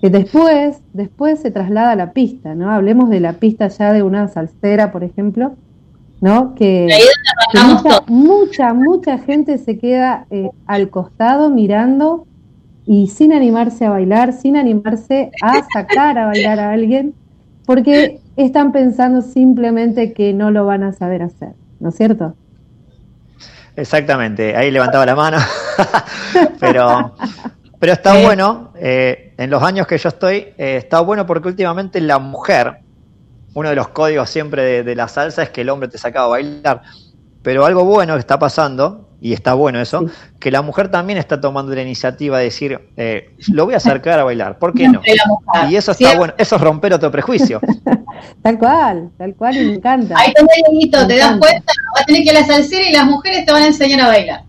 Que después, después se traslada a la pista, ¿no? Hablemos de la pista ya de una salsera, por ejemplo, ¿no? Que, mucha, mucha, mucha gente se queda eh, al costado mirando y sin animarse a bailar, sin animarse a sacar a bailar a alguien, porque están pensando simplemente que no lo van a saber hacer, ¿no es cierto? Exactamente, ahí levantaba la mano. pero, pero está Sí. bueno, eh, en los años que yo estoy, eh, está bueno porque últimamente la mujer, uno de los códigos siempre de, de la salsa es que el hombre te sacaba a bailar. Pero algo bueno que está pasando, y está bueno eso, Sí. que la mujer también está tomando la iniciativa de decir, eh, lo voy a acercar a bailar, ¿por qué no? La. Y eso está bueno, eso es romper otro prejuicio. Tal cual, tal cual, y me encanta. Ahí Me te das cuenta, vas a tener que ir a la salsera y las mujeres te van a enseñar a bailar.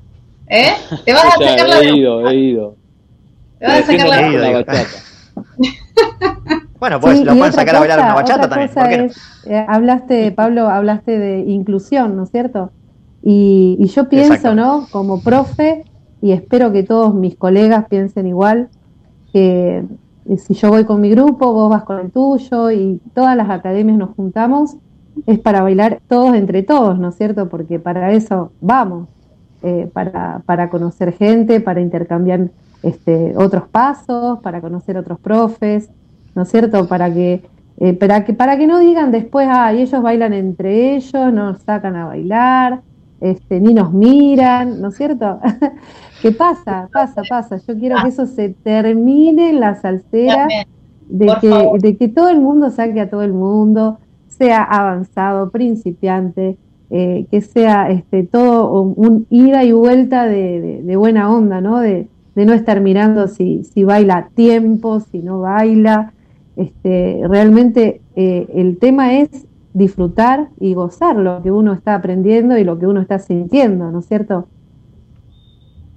¿Eh? Te vas a sacar la he ido, he ido. Te vas a sacar la la Ido, bachata. Bueno, pues Sí, lo pueden sacar a bailar una bachata otra también, cosa ¿por qué no? es, eh, hablaste, Pablo, hablaste de inclusión, ¿no es cierto? Y, y yo pienso, Exacto. ¿no? Como profe, y espero que todos mis colegas piensen igual, que eh, si yo voy con mi grupo, vos vas con el tuyo, y todas las academias nos juntamos, es para bailar todos entre todos, ¿no es cierto? Porque para eso vamos, eh, para, para conocer gente, para intercambiar este, otros pasos, para conocer otros profes, ¿no es cierto? Para que, eh, para que, para que no digan después, ah, y ellos bailan entre ellos, nos sacan a bailar, este, ni nos miran, ¿no es cierto? ¿Qué pasa? Pasa, pasa. Yo quiero que eso se termine en la salsera, de que, de que todo el mundo saque a todo el mundo, sea avanzado, principiante, eh, que sea este, todo un, un ida y vuelta de, de- de buena onda, ¿no? De, de no estar mirando si, si baila a tiempo, si no baila. Este, realmente eh, el tema es disfrutar y gozar lo que uno está aprendiendo y lo que uno está sintiendo, ¿no es cierto?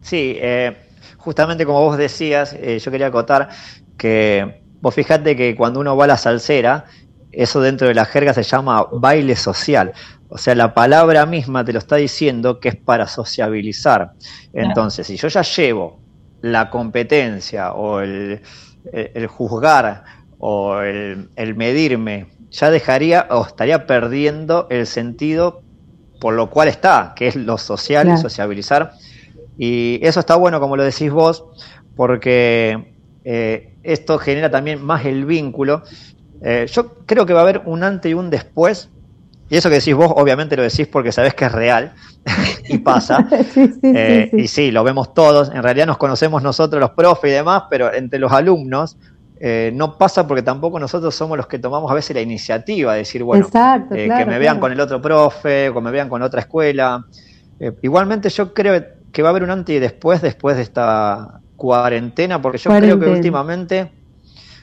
Sí, eh, justamente como vos decías, eh, yo quería acotar que vos fijate que cuando uno va a la salsera, eso dentro de la jerga se llama baile social. O sea, la palabra misma te lo está diciendo que es para sociabilizar. Entonces, si yo ya llevo la competencia o el, el- el juzgar o el, el medirme, ya dejaría o estaría perdiendo el sentido por lo cual está, que es lo social, Claro. sociabilizar. Y eso está bueno, como lo decís vos, porque eh, esto genera también más el vínculo. Eh, yo creo que va a haber un antes y un después. Y eso que decís vos, obviamente lo decís porque sabés que es real y pasa. sí, sí, Eh, sí. Y sí, lo vemos todos. En realidad nos conocemos nosotros, los profes y demás, pero entre los alumnos eh, no pasa porque tampoco nosotros somos los que tomamos a veces la iniciativa de decir, bueno, Exacto, eh, claro, que me vean claro. con el otro profe, o que me vean con otra escuela. Eh, igualmente yo creo que va a haber un antes y después, después de esta cuarentena, porque yo creo que últimamente,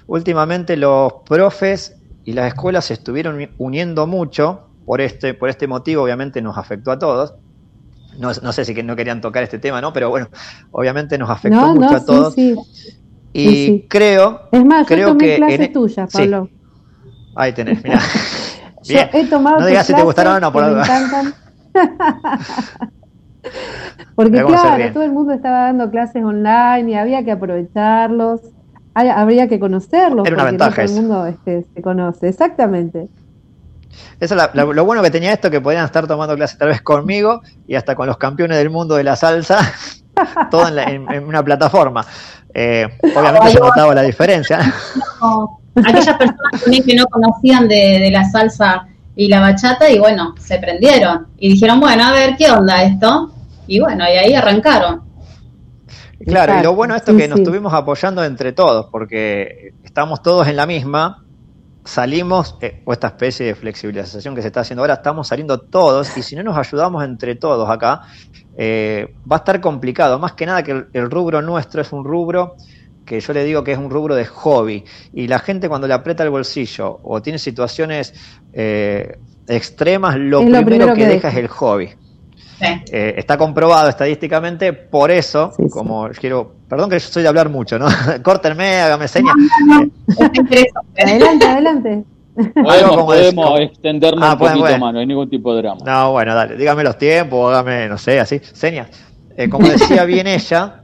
últimamente los profes y las escuelas se estuvieron uni- uniendo mucho por este, por este motivo, obviamente nos afectó a todos. no, no sé si que no querían tocar este tema, ¿no? Pero bueno, obviamente nos afectó No, mucho no, a sí, todos. sí. Y Sí, sí. creo, Es más, yo creo tomé que clases en- tuyas, sí. Pablo. ahí tenés, mirá. Yo he tomado No digas si te gustaron o no, por algo. Porque claro, todo el mundo estaba dando clases online y había que aprovecharlos, hay- habría que conocerlos, Era una porque ventaja no todo el mundo este, se conoce. Exactamente. Eso es la- lo, lo bueno que tenía esto, que podían estar tomando clases tal vez conmigo y hasta con los campeones del mundo de la salsa, todo en, la- en- en una plataforma. Eh, obviamente se notaba la diferencia. aquellas personas también que no conocían de, de la salsa y la bachata y bueno, se prendieron y dijeron, bueno, a ver, ¿qué onda esto? Y bueno, y ahí arrancaron. Claro, y lo bueno esto sí, que nos sí. estuvimos apoyando entre todos, porque estamos todos en la misma, salimos, eh, o esta especie de flexibilización que se está haciendo ahora, estamos saliendo todos, y si no nos ayudamos entre todos acá, eh, va a estar complicado. Más que nada que el, el rubro nuestro es un rubro que yo le digo que es un rubro de hobby, y la gente cuando le aprieta el bolsillo o tiene situaciones eh, extremas, lo, primero, primero que, que deja. es el hobby. Eh, está comprobado estadísticamente, por eso, como quiero, perdón que yo soy de hablar mucho, ¿no? Córtenme, hágame señas. Adelante, adelante. Algo Podemos, podemos extendernos Ah, un pueden, poquito pueden. más, no hay ningún tipo de drama. No, bueno, dale, dígame los tiempos, hágame, no sé, así, señas. Eh, como decía bien ella,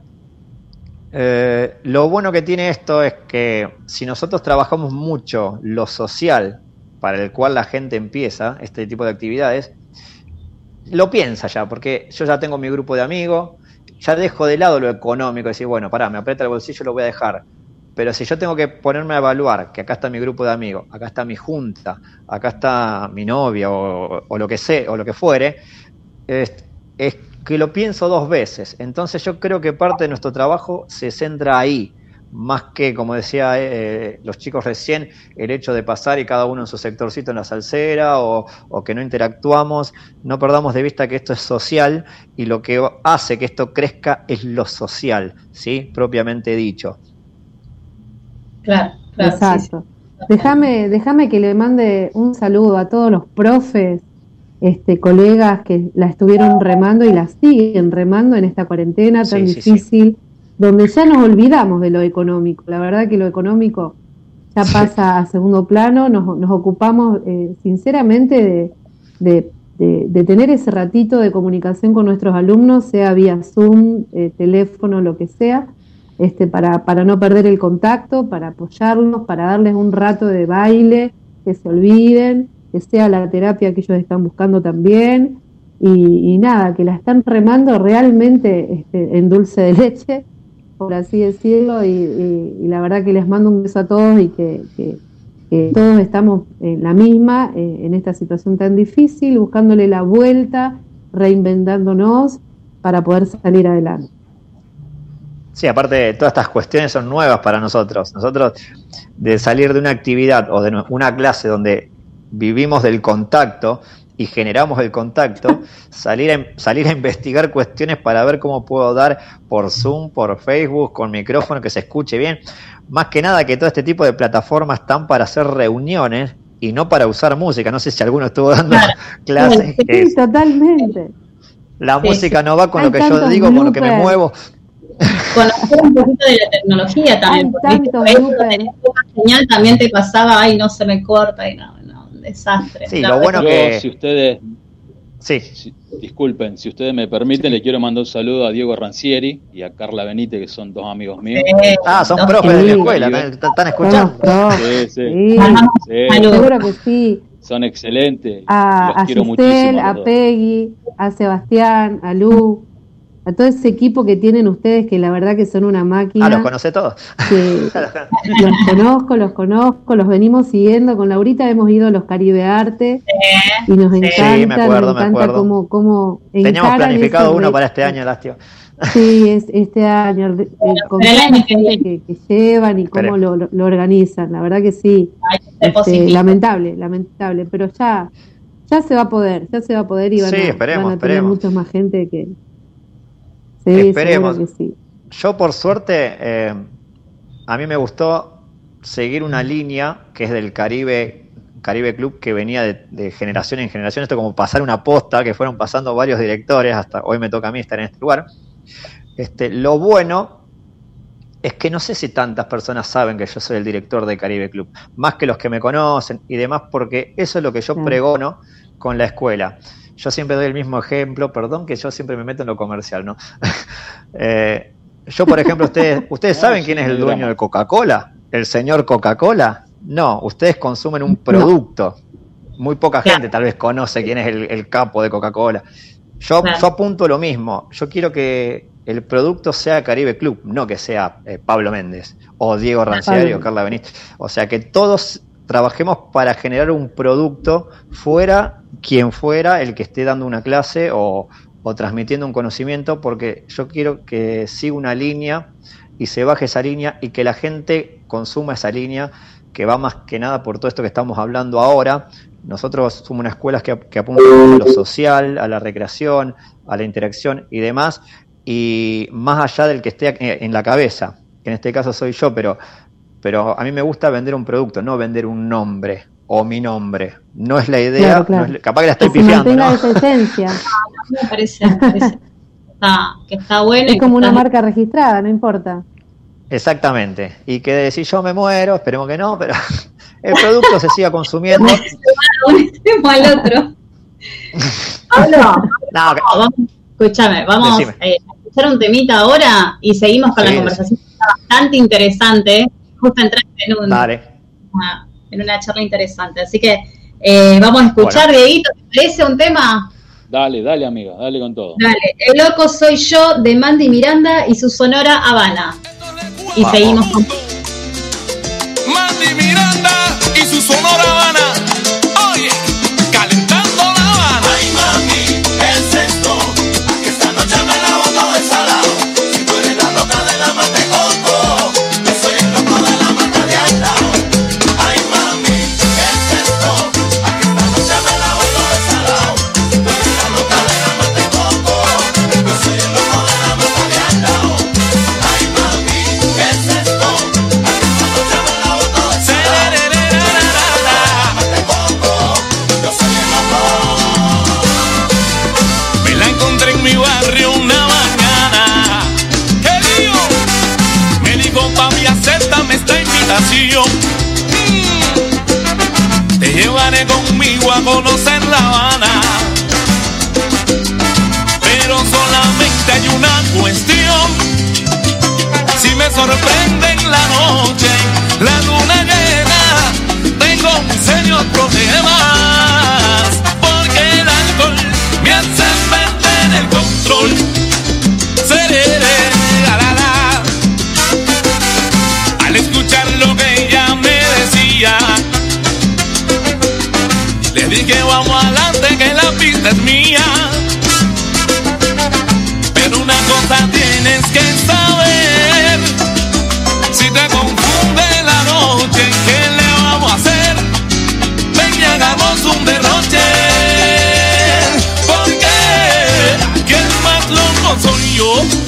eh, lo bueno que tiene esto es que si nosotros trabajamos mucho lo social para el cual la gente empieza este tipo de actividades, lo piensa ya, porque yo ya tengo mi grupo de amigos, ya dejo de lado lo económico, decir, bueno, pará, me aprieta el bolsillo, lo voy a dejar. Pero si yo tengo que ponerme a evaluar que acá está mi grupo de amigos, acá está mi junta, acá está mi novia o, lo que sea, o lo que fuere, es, es que lo pienso dos veces. Entonces yo creo que parte de nuestro trabajo se centra ahí, más que, como decía eh, los chicos recién, el hecho de pasar y cada uno en su sectorcito en la salsera o, o que no interactuamos, no perdamos de vista que esto es social y lo que hace que esto crezca es lo social, ¿sí? Propiamente dicho. Claro, claro. Exacto. Déjame, déjame que le mande un saludo a todos los profes, este, colegas que la estuvieron remando y la siguen remando en esta cuarentena tan Sí, sí, sí. Donde ya nos olvidamos de lo económico. La verdad que lo económico ya pasa a segundo plano, nos, nos ocupamos eh, sinceramente de, de- de- de tener ese ratito de comunicación con nuestros alumnos, sea vía Zoom, eh, teléfono, lo que sea, este, para, para no perder el contacto, para apoyarlos, para darles un rato de baile, que se olviden, que sea la terapia que ellos están buscando también, y, y nada, que la están remando realmente este, en dulce de leche, por así decirlo, y, la verdad que les mando un beso a todos y que, todos estamos en la misma, eh, en esta situación tan difícil, buscándole la vuelta, reinventándonos para poder salir adelante. Sí, aparte todas estas cuestiones son nuevas para nosotros. Nosotros de salir de una actividad o de una clase donde vivimos del contacto y generamos el contacto, salir a, salir a investigar cuestiones para ver cómo puedo dar por Zoom, por Facebook, con micrófono que se escuche bien. Más que nada que todo este tipo de plataformas están para hacer reuniones y no para usar música. No sé si alguno estuvo dando clases. Sí, totalmente. la Sí, música sí. no va con Hay lo que yo digo, con lo que me muevo. Conocer un poquito de la tecnología también. Hay porque tenés poca señal también te pasaba, ay, no se me corta, y no, un desastre. Sí, lo bueno Yo, que- si ustedes, Sí. si- disculpen, si ustedes me permiten, le quiero mandar un saludo a Diego Rancieri y a Carla Benítez, que son dos amigos míos. Ah, son profes de la sí. escuela, ¿están, escuchando? Pros. Sí, sí, Sí, sí, seguro que sí. son excelentes. A, Los a quiero Giselle, muchísimo. a a. Peggy, a Sebastián, a Lu, a todo ese equipo que tienen ustedes que la verdad que son una máquina. Ah, los conoce todos. que los conozco, los conozco, los venimos siguiendo. Con Laurita hemos ido a los Caribe Arte y nos encanta, Sí, me acuerdo, nos me encanta acuerdo. cómo, cómo Teníamos planificado uno para este año, lástima. Sí, es este año, eh, el la que gente que, que llevan y cómo lo, organizan, la verdad que sí. Este, lamentable, lamentable, pero ya, ya se va a poder, ya se va a poder y van, Sí, a, esperemos, van a tener esperemos. muchos más gente que... Sí, Esperemos. seguro que sí. Yo, por suerte, eh, a mí me gustó seguir una línea que es del Caribe Caribe Club que venía de, de generación en generación, esto como pasar una posta, que fueron pasando varios directores, hasta hoy me toca a mí estar en este lugar. Este, lo bueno es que no sé si tantas personas saben que yo soy el director de Caribe Club, más que los que me conocen y demás, porque eso es lo que yo pregono con la escuela. Yo siempre doy el mismo ejemplo, perdón que yo siempre me meto en lo comercial, ¿no? Eh, yo, por ejemplo, ustedes, ¿ustedes saben quién es el dueño de Coca-Cola? ¿El señor Coca-Cola? No, ustedes consumen un producto. Muy poca gente tal vez conoce quién es el, el capo de Coca-Cola. Yo, apunto lo mismo. Yo quiero que el producto sea Caribe Club, no que sea eh, Pablo Méndez o Diego Ranciari Pablo. o Carla Benítez. O sea, que todos trabajemos para generar un producto fuera quien fuera el que esté dando una clase o, transmitiendo un conocimiento, porque yo quiero que siga una línea y se baje esa línea y que la gente consuma esa línea que va más que nada por todo esto que estamos hablando ahora. Nosotros somos una escuela que, que apunta a lo social, a la recreación, a la interacción y demás, y más allá del que esté en la cabeza, que en este caso soy yo, pero, pero a mí me gusta vender un producto, no vender un nombre o mi nombre. No es la idea, Claro, claro. no es- capaz que la estoy Que pifiando, ¿no? esa esencia. me parece, me parece que está, que está bueno. Es como una está- marca registrada, no importa. Exactamente. Y que si yo me muero, esperemos que no, pero el producto se siga consumiendo. un al otro. Pablo, No, vamos, escúchame, vamos eh, a escuchar un temita ahora y seguimos con Sí, la conversación. Está bastante interesante. Justo entraste en, un- Dale. una, en una charla interesante. Así que eh, vamos a escuchar, Dieguito, ¿te parece un tema? Dale, dale, amiga, dale con todo. Dale, El loco soy yo de Mandy Miranda y su sonora Habana. Y Vamos. seguimos con Mandy Miranda y su sonora Habana. Llevaré conmigo a conocer La Habana. Pero solamente hay una cuestión. Si me sorprende en la noche, la luna llena, tengo muy serios problemas. interior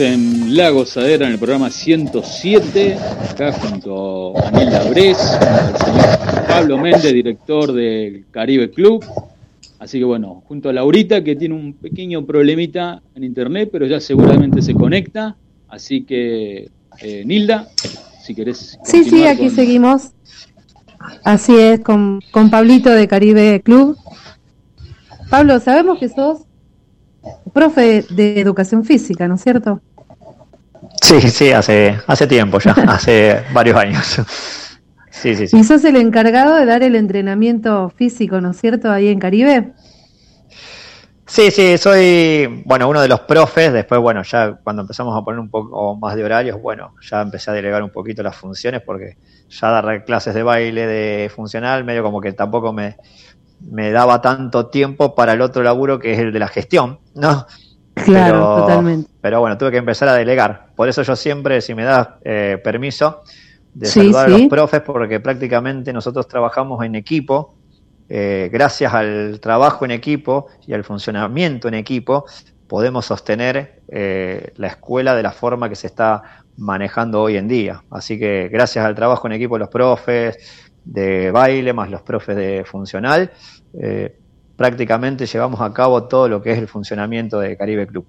estamos en La Gozadera en el programa 107, acá junto a Nilda Bres, al señor Pablo Méndez, director del Caribe Club. Así que bueno, junto a Laurita, que tiene un pequeño problemita en internet, pero ya seguramente se conecta. Así que, eh, Nilda, si querés. Sí, sí, aquí con- seguimos. Así es, con, con Pablito de Caribe Club. Pablo, sabemos que sos profe de educación física, ¿no es cierto? Sí, sí, hace, hace tiempo ya, hace varios años. Sí, sí, sí. Y sos el encargado de dar el entrenamiento físico, ¿no es cierto? Ahí en Caribe. Sí, sí, soy, bueno, uno de los profes, después, bueno, ya cuando empezamos a poner un poco más de horarios, bueno, ya empecé a delegar un poquito las funciones porque ya dar clases de baile, de funcional, medio como que tampoco me, me daba tanto tiempo para el otro laburo que es el de la gestión, ¿no? Claro, Pero- totalmente. Pero bueno, tuve que empezar a delegar. Por eso yo siempre, si me das eh, permiso, de Sí, saludar a los profes, porque prácticamente nosotros trabajamos en equipo. eh, gracias al trabajo en equipo y al funcionamiento en equipo, podemos sostener eh, la escuela de la forma que se está manejando hoy en día. Así que gracias al trabajo en equipo de los profes de baile, más los profes de funcional, eh, prácticamente llevamos a cabo todo lo que es el funcionamiento de Caribe Club.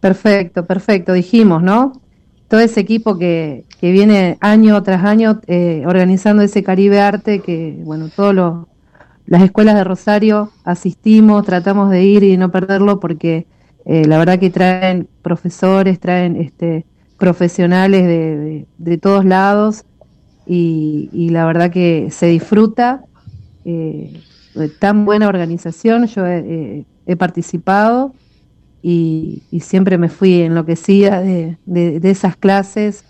Perfecto, perfecto. Dijimos, ¿no? Todo ese equipo que, que viene año tras año eh, organizando ese Caribe Arte, que, bueno, todas las escuelas de Rosario asistimos, tratamos de ir y no perderlo porque eh, la verdad que traen profesores, traen este, profesionales de, de- todos lados y, y la verdad que se disfruta. eh, tan buena organización, yo he- he- participado y, y siempre me fui enloquecida de, de- de esas clases,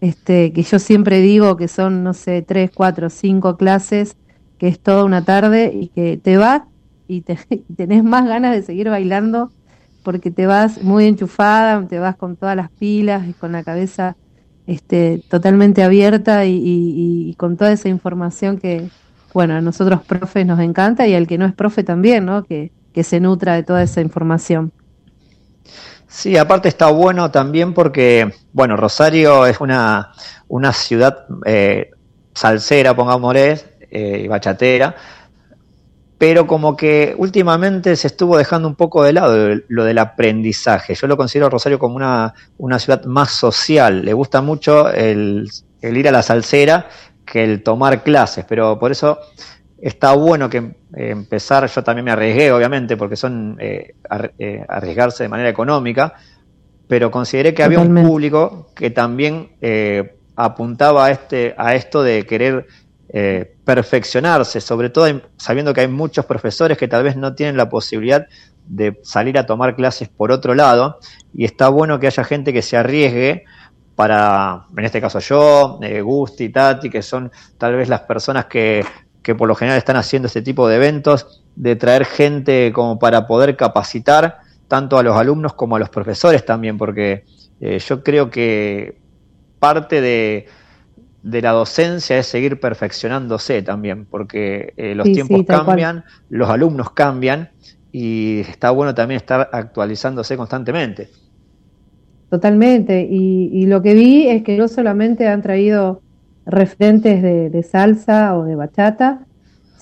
este, que yo siempre digo que son, no sé, tres, cuatro, cinco clases, que es toda una tarde y que te vas y, te- tenés más ganas de seguir bailando porque te vas muy enchufada, te vas con todas las pilas y con la cabeza este, totalmente abierta y- y con toda esa información que, bueno, a nosotros profes nos encanta y al que no es profe también, ¿no? Que, que se nutra de toda esa información. Sí, aparte está bueno también porque, bueno, Rosario es una, una ciudad eh, salsera, pongámosle, eh, bachatera, pero como que últimamente se estuvo dejando un poco de lado lo del aprendizaje. Yo lo considero a Rosario como una, una ciudad más social. Le gusta mucho el, el ir a la salsera que el tomar clases, pero por eso está bueno que eh, empezar, yo también me arriesgué, obviamente, porque son eh, eh, arriesgarse de manera económica, pero consideré que había un público que también eh, apuntaba a, este, a esto de querer perfeccionarse, sobre todo en- sabiendo que hay muchos profesores que tal vez no tienen la posibilidad de salir a tomar clases por otro lado, y está bueno que haya gente que se arriesgue para, en este caso yo, eh, Gusti, Tati, que son tal vez las personas que, que por lo general están haciendo este tipo de eventos, de traer gente como para poder capacitar tanto a los alumnos como a los profesores también, porque eh, yo creo que parte de, de la docencia es seguir perfeccionándose también, porque eh, los Sí, tiempos sí, tal cual. cambian, los alumnos cambian y está bueno también estar actualizándose constantemente. Totalmente. Y, y lo que vi es que no solamente han traído referentes de, de salsa o de bachata,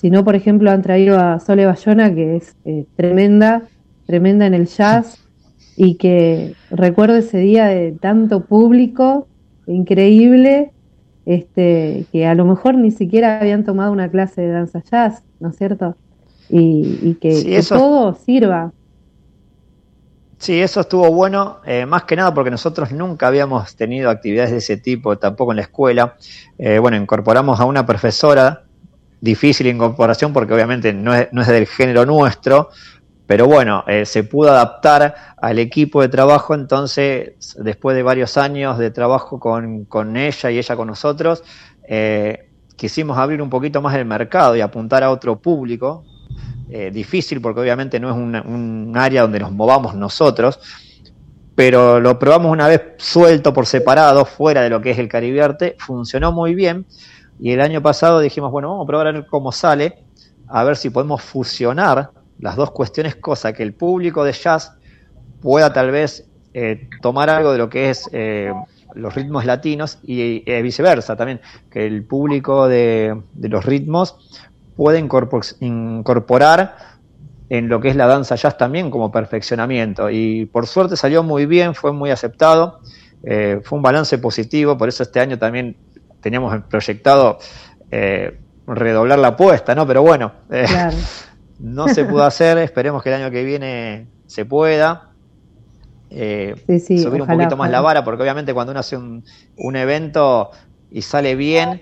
sino por ejemplo han traído a Sole Bayona, que es eh, tremenda, tremenda en el jazz, y que recuerdo ese día de tanto público, increíble, este, que a lo mejor ni siquiera habían tomado una clase de danza jazz, ¿no es cierto? Y, y que, Sí, que eso- todo sirva. Sí, eso estuvo bueno, eh, más que nada porque nosotros nunca habíamos tenido actividades de ese tipo, tampoco en la escuela. Eh, bueno, incorporamos a una profesora, difícil incorporación porque obviamente no es, no es del género nuestro, pero bueno, eh, se pudo adaptar al equipo de trabajo, entonces después de varios años de trabajo con, con ella y ella con nosotros, quisimos abrir un poquito más el mercado y apuntar a otro público, eh, difícil porque obviamente no es un área donde nos movamos nosotros, pero lo probamos una vez suelto por separado, fuera de lo que es el Caribiarte, funcionó muy bien y el año pasado dijimos, bueno, vamos a probar a ver cómo sale, a ver si podemos fusionar las dos cuestiones, cosa que el público de jazz pueda tal vez eh, tomar algo de lo que es eh, los ritmos latinos y viceversa también, que el público de los ritmos incorpor- incorporar en lo que es la danza jazz también como perfeccionamiento. Y por suerte salió muy bien, fue muy aceptado, eh, fue un balance positivo, por eso este año también teníamos proyectado eh, redoblar la apuesta, ¿no? Pero bueno, eh, Claro. no se pudo hacer, esperemos que el año que viene se pueda. Sí, sí, subir un poquito más ojalá. la vara, porque obviamente cuando uno hace un, un evento y sale bien,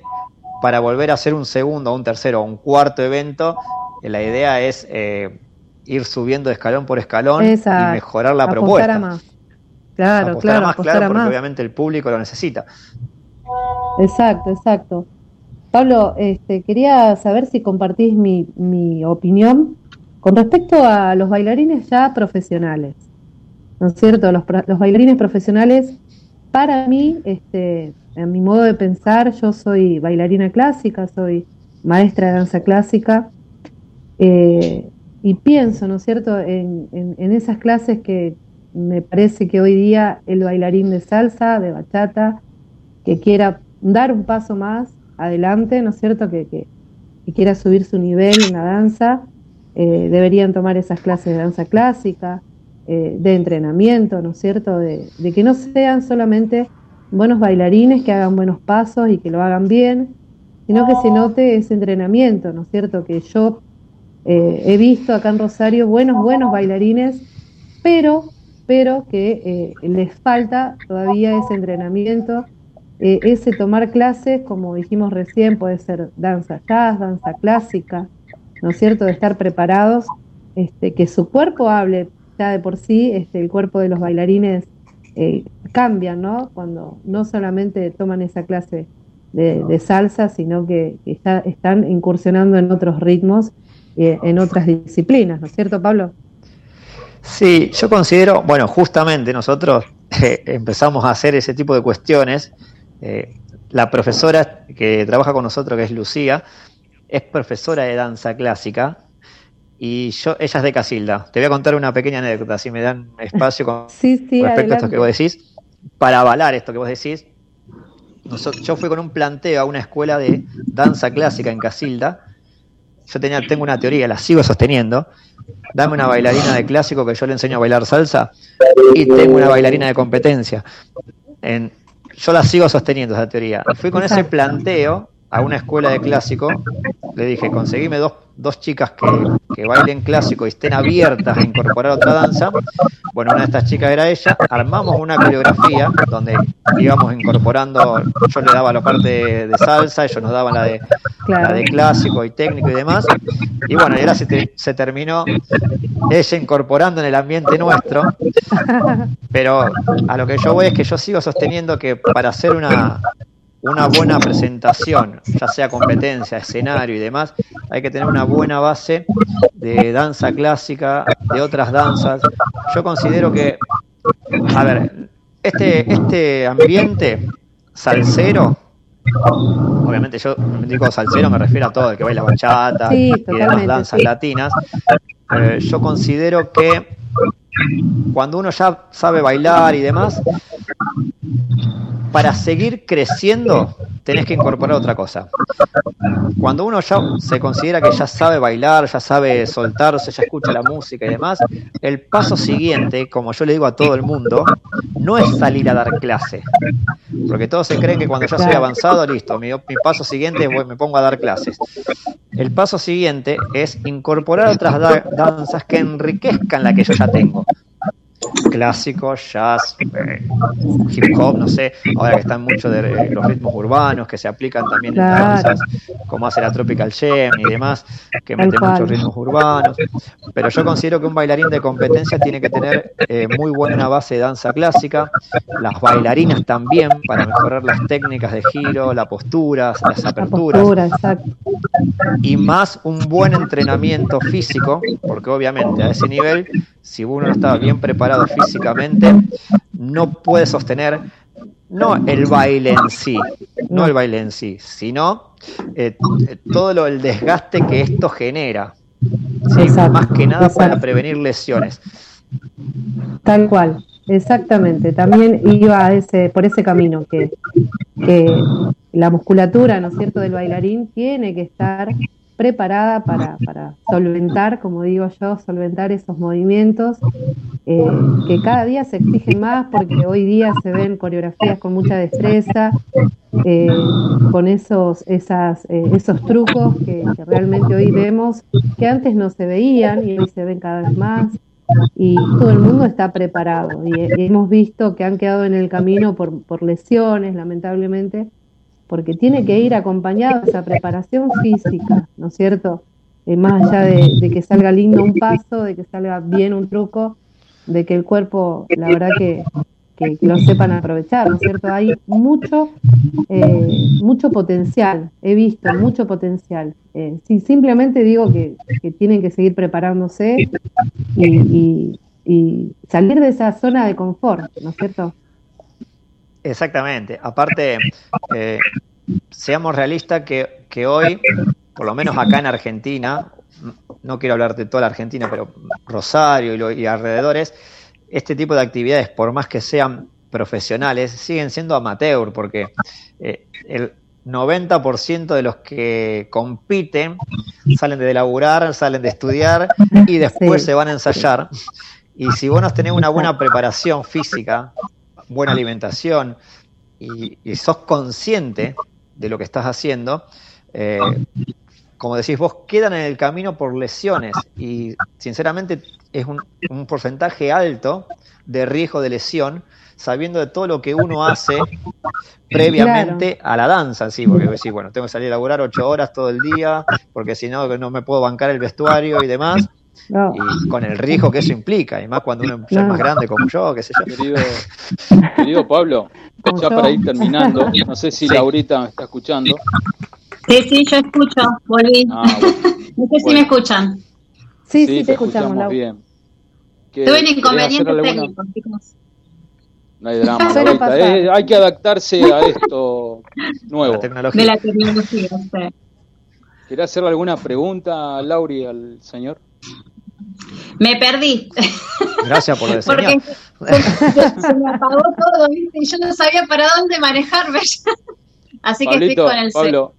para volver a hacer un segundo, un tercero o un cuarto evento, eh, la idea es eh, ir subiendo escalón por escalón y mejorar la propuesta. a más. Claro, Apostar claro, a más, claro, porque más. obviamente el público lo necesita. Exacto, exacto. Pablo, este, quería saber si compartís mi, mi opinión con respecto a los bailarines ya profesionales. ¿No es cierto? Los bailarines profesionales, para mí, este, en mi modo de pensar, yo soy bailarina clásica, soy maestra de danza clásica, eh, y pienso, ¿no es cierto?, en, esas clases que me parece que hoy día el bailarín de salsa, de bachata, que quiera dar un paso más adelante, ¿no es cierto?, que, quiera subir su nivel en la danza, eh, deberían tomar esas clases de danza clásica, eh, de entrenamiento, ¿no es cierto?, de que no sean solamente buenos bailarines que hagan buenos pasos y que lo hagan bien, sino que se note ese entrenamiento, ¿no es cierto?, que yo eh, he visto acá en Rosario buenos, buenos bailarines, pero, pero que eh, les falta todavía ese entrenamiento, eh, ese tomar clases, como dijimos recién, puede ser danza jazz, danza clásica, ¿no es cierto?, de estar preparados, este, que su cuerpo hable ya de por sí, este, el cuerpo de los bailarines eh, cambian, ¿no? Cuando no solamente toman esa clase de, de salsa, sino que, están incursionando en otros ritmos, eh, en otras disciplinas, ¿no es cierto, Pablo? Sí, yo considero, bueno, justamente nosotros eh, empezamos a hacer ese tipo de cuestiones. Eh, la profesora que trabaja con nosotros, que es Lucía, es profesora de danza clásica y yo, ella es de Casilda. Te voy a contar una pequeña anécdota, si me dan espacio con Sí, sí, respecto a esto adelante. que vos decís, para avalar esto que vos decís. Yo fui con un planteo a una escuela de danza clásica en Casilda. Yo tenía, tengo una teoría, la sigo sosteniendo. Dame una bailarina de clásico que yo le enseño a bailar salsa y tengo una bailarina de competencia. En- yo la sigo sosteniendo esa teoría. Fui con ese planteo a una escuela de clásico. Le dije, conseguime dos, dos chicas que, que bailen clásico y estén abiertas a incorporar otra danza. Bueno, una de estas chicas era ella. Armamos una coreografía donde íbamos incorporando, yo le daba la parte de, de salsa, ellos nos daban la de, Claro. la de clásico y técnico y demás. Y bueno, y ahora se, te- se terminó ella incorporando en el ambiente nuestro. Pero a lo que yo voy es que yo sigo sosteniendo que para hacer una, una buena presentación, ya sea competencia, escenario y demás, hay que tener una buena base de danza clásica, de otras danzas. Yo considero que, a ver, este, este ambiente salsero, obviamente yo me digo salsero, me refiero a todo, el que baila bachata Sí, y demás danzas sí. latinas. Eh, yo considero que cuando uno ya sabe bailar y demás, para seguir creciendo tenés que incorporar otra cosa. Cuando uno ya se considera que ya sabe bailar, ya sabe soltarse, ya escucha la música y demás, el paso siguiente, como yo le digo a todo el mundo, no es salir a dar clase. Porque todos se creen que cuando ya soy avanzado, listo, mi, paso siguiente es me pongo a dar clases. El paso siguiente es incorporar otras da- danzas que enriquezcan la que yo ya tengo. Clásico, jazz, eh, hip hop, no sé, ahora que están mucho de eh, los ritmos urbanos que se aplican también en danzas, como hace la Tropical Jam y demás, que mete muchos ritmos urbanos. Pero yo considero que un bailarín de competencia tiene que tener eh, muy buena base de danza clásica, las bailarinas también, para mejorar las técnicas de giro, la postura, las La aperturas postura, exacto. y más un buen entrenamiento físico, porque obviamente a ese nivel, si uno no está bien preparado físicamente, no puede sostener no el baile en sí, no el baile en sí, sino eh, todo lo, el desgaste que esto genera. ¿sí? Exacto, Más que nada para prevenir lesiones. Tal cual, exactamente. También iba a ese, por ese camino, que, que la musculatura, ¿no es cierto?, del bailarín tiene que estar preparada para, para solventar, como digo yo, solventar esos movimientos eh, que cada día se exigen más porque hoy día se ven coreografías con mucha destreza, eh, con esos, esas, eh, esos trucos que, que realmente hoy vemos, que antes no se veían y hoy se ven cada vez más. Y todo el mundo está preparado y, y hemos visto que han quedado en el camino por, por lesiones, lamentablemente, porque tiene que ir acompañado de esa preparación física, ¿no es cierto? Eh, más allá de, que salga lindo un paso, de que salga bien un truco, de que el cuerpo, la verdad que, lo sepan aprovechar, ¿no es cierto? Hay mucho, eh, mucho potencial, he visto mucho potencial. Eh, simplemente digo que, tienen que seguir preparándose y salir de esa zona de confort, ¿no es cierto? Exactamente. Aparte, eh, seamos realistas que, que hoy, por lo menos acá en Argentina, no quiero hablar de toda la Argentina, pero Rosario y, lo- y alrededores, este tipo de actividades, por más que sean profesionales, siguen siendo amateur, porque eh, el 90% de los que compiten salen de laburar, salen de estudiar y después Sí. se van a ensayar. Y si vos no tenés una buena preparación física, buena alimentación y, y sos consciente de lo que estás haciendo, eh, como decís vos, quedan en el camino por lesiones y sinceramente es un, un porcentaje alto de riesgo de lesión sabiendo de todo lo que uno hace previamente a la danza, sí, porque decís, bueno, tengo que salir a laburar ocho horas todo el día, porque si no, no me puedo bancar el vestuario y demás, No, y con el riesgo que eso implica, y más cuando uno es más grande como yo, qué sé yo. Querido, querido Pablo, ya yo. para ir terminando, no sé si Sí. Laurita me está escuchando. Sí, sí, yo escucho, volví. Ah, bueno. No sé si Bueno. me escuchan. sí, sí, te escuchamos, Lau. bien. ¿Qué- Tuve un inconveniente técnico, chicos. No hay drama. Eh, hay que adaptarse a esto nuevo. La tecnología. De la tecnología, sí. ¿Querés hacerle alguna pregunta, Lauri, al señor? Me perdí. Gracias por de Porque se, se me apagó todo, ¿viste? Y yo no sabía para dónde manejarme. Así que Pablito, estoy con el Pablo,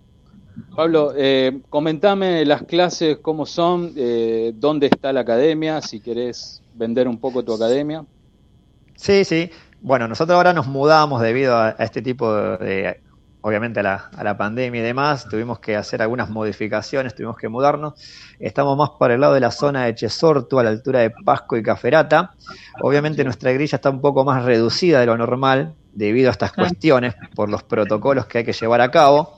Pablo eh, comentame las clases, cómo son, eh, dónde está la academia, si querés vender un poco tu academia. Sí, sí. Bueno, nosotros ahora nos mudamos debido a, a este tipo de, de- obviamente a la, a la pandemia y demás, tuvimos que hacer algunas modificaciones, tuvimos que mudarnos. Estamos más para el lado de la zona de Chesortu, a la altura de Pasco y Caferata. Obviamente nuestra grilla está un poco más reducida de lo normal debido a estas cuestiones, por los protocolos que hay que llevar a cabo.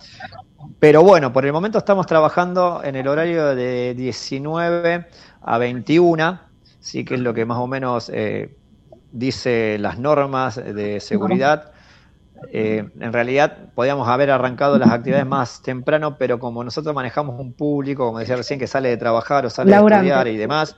Pero bueno, por el momento estamos trabajando en el horario de 19 a 21, sí que es lo que más o menos eh, dice las normas de seguridad. Eh, en realidad podíamos haber arrancado las actividades más temprano, pero como nosotros manejamos un público, como decía recién, que sale de trabajar o sale de estudiar y demás,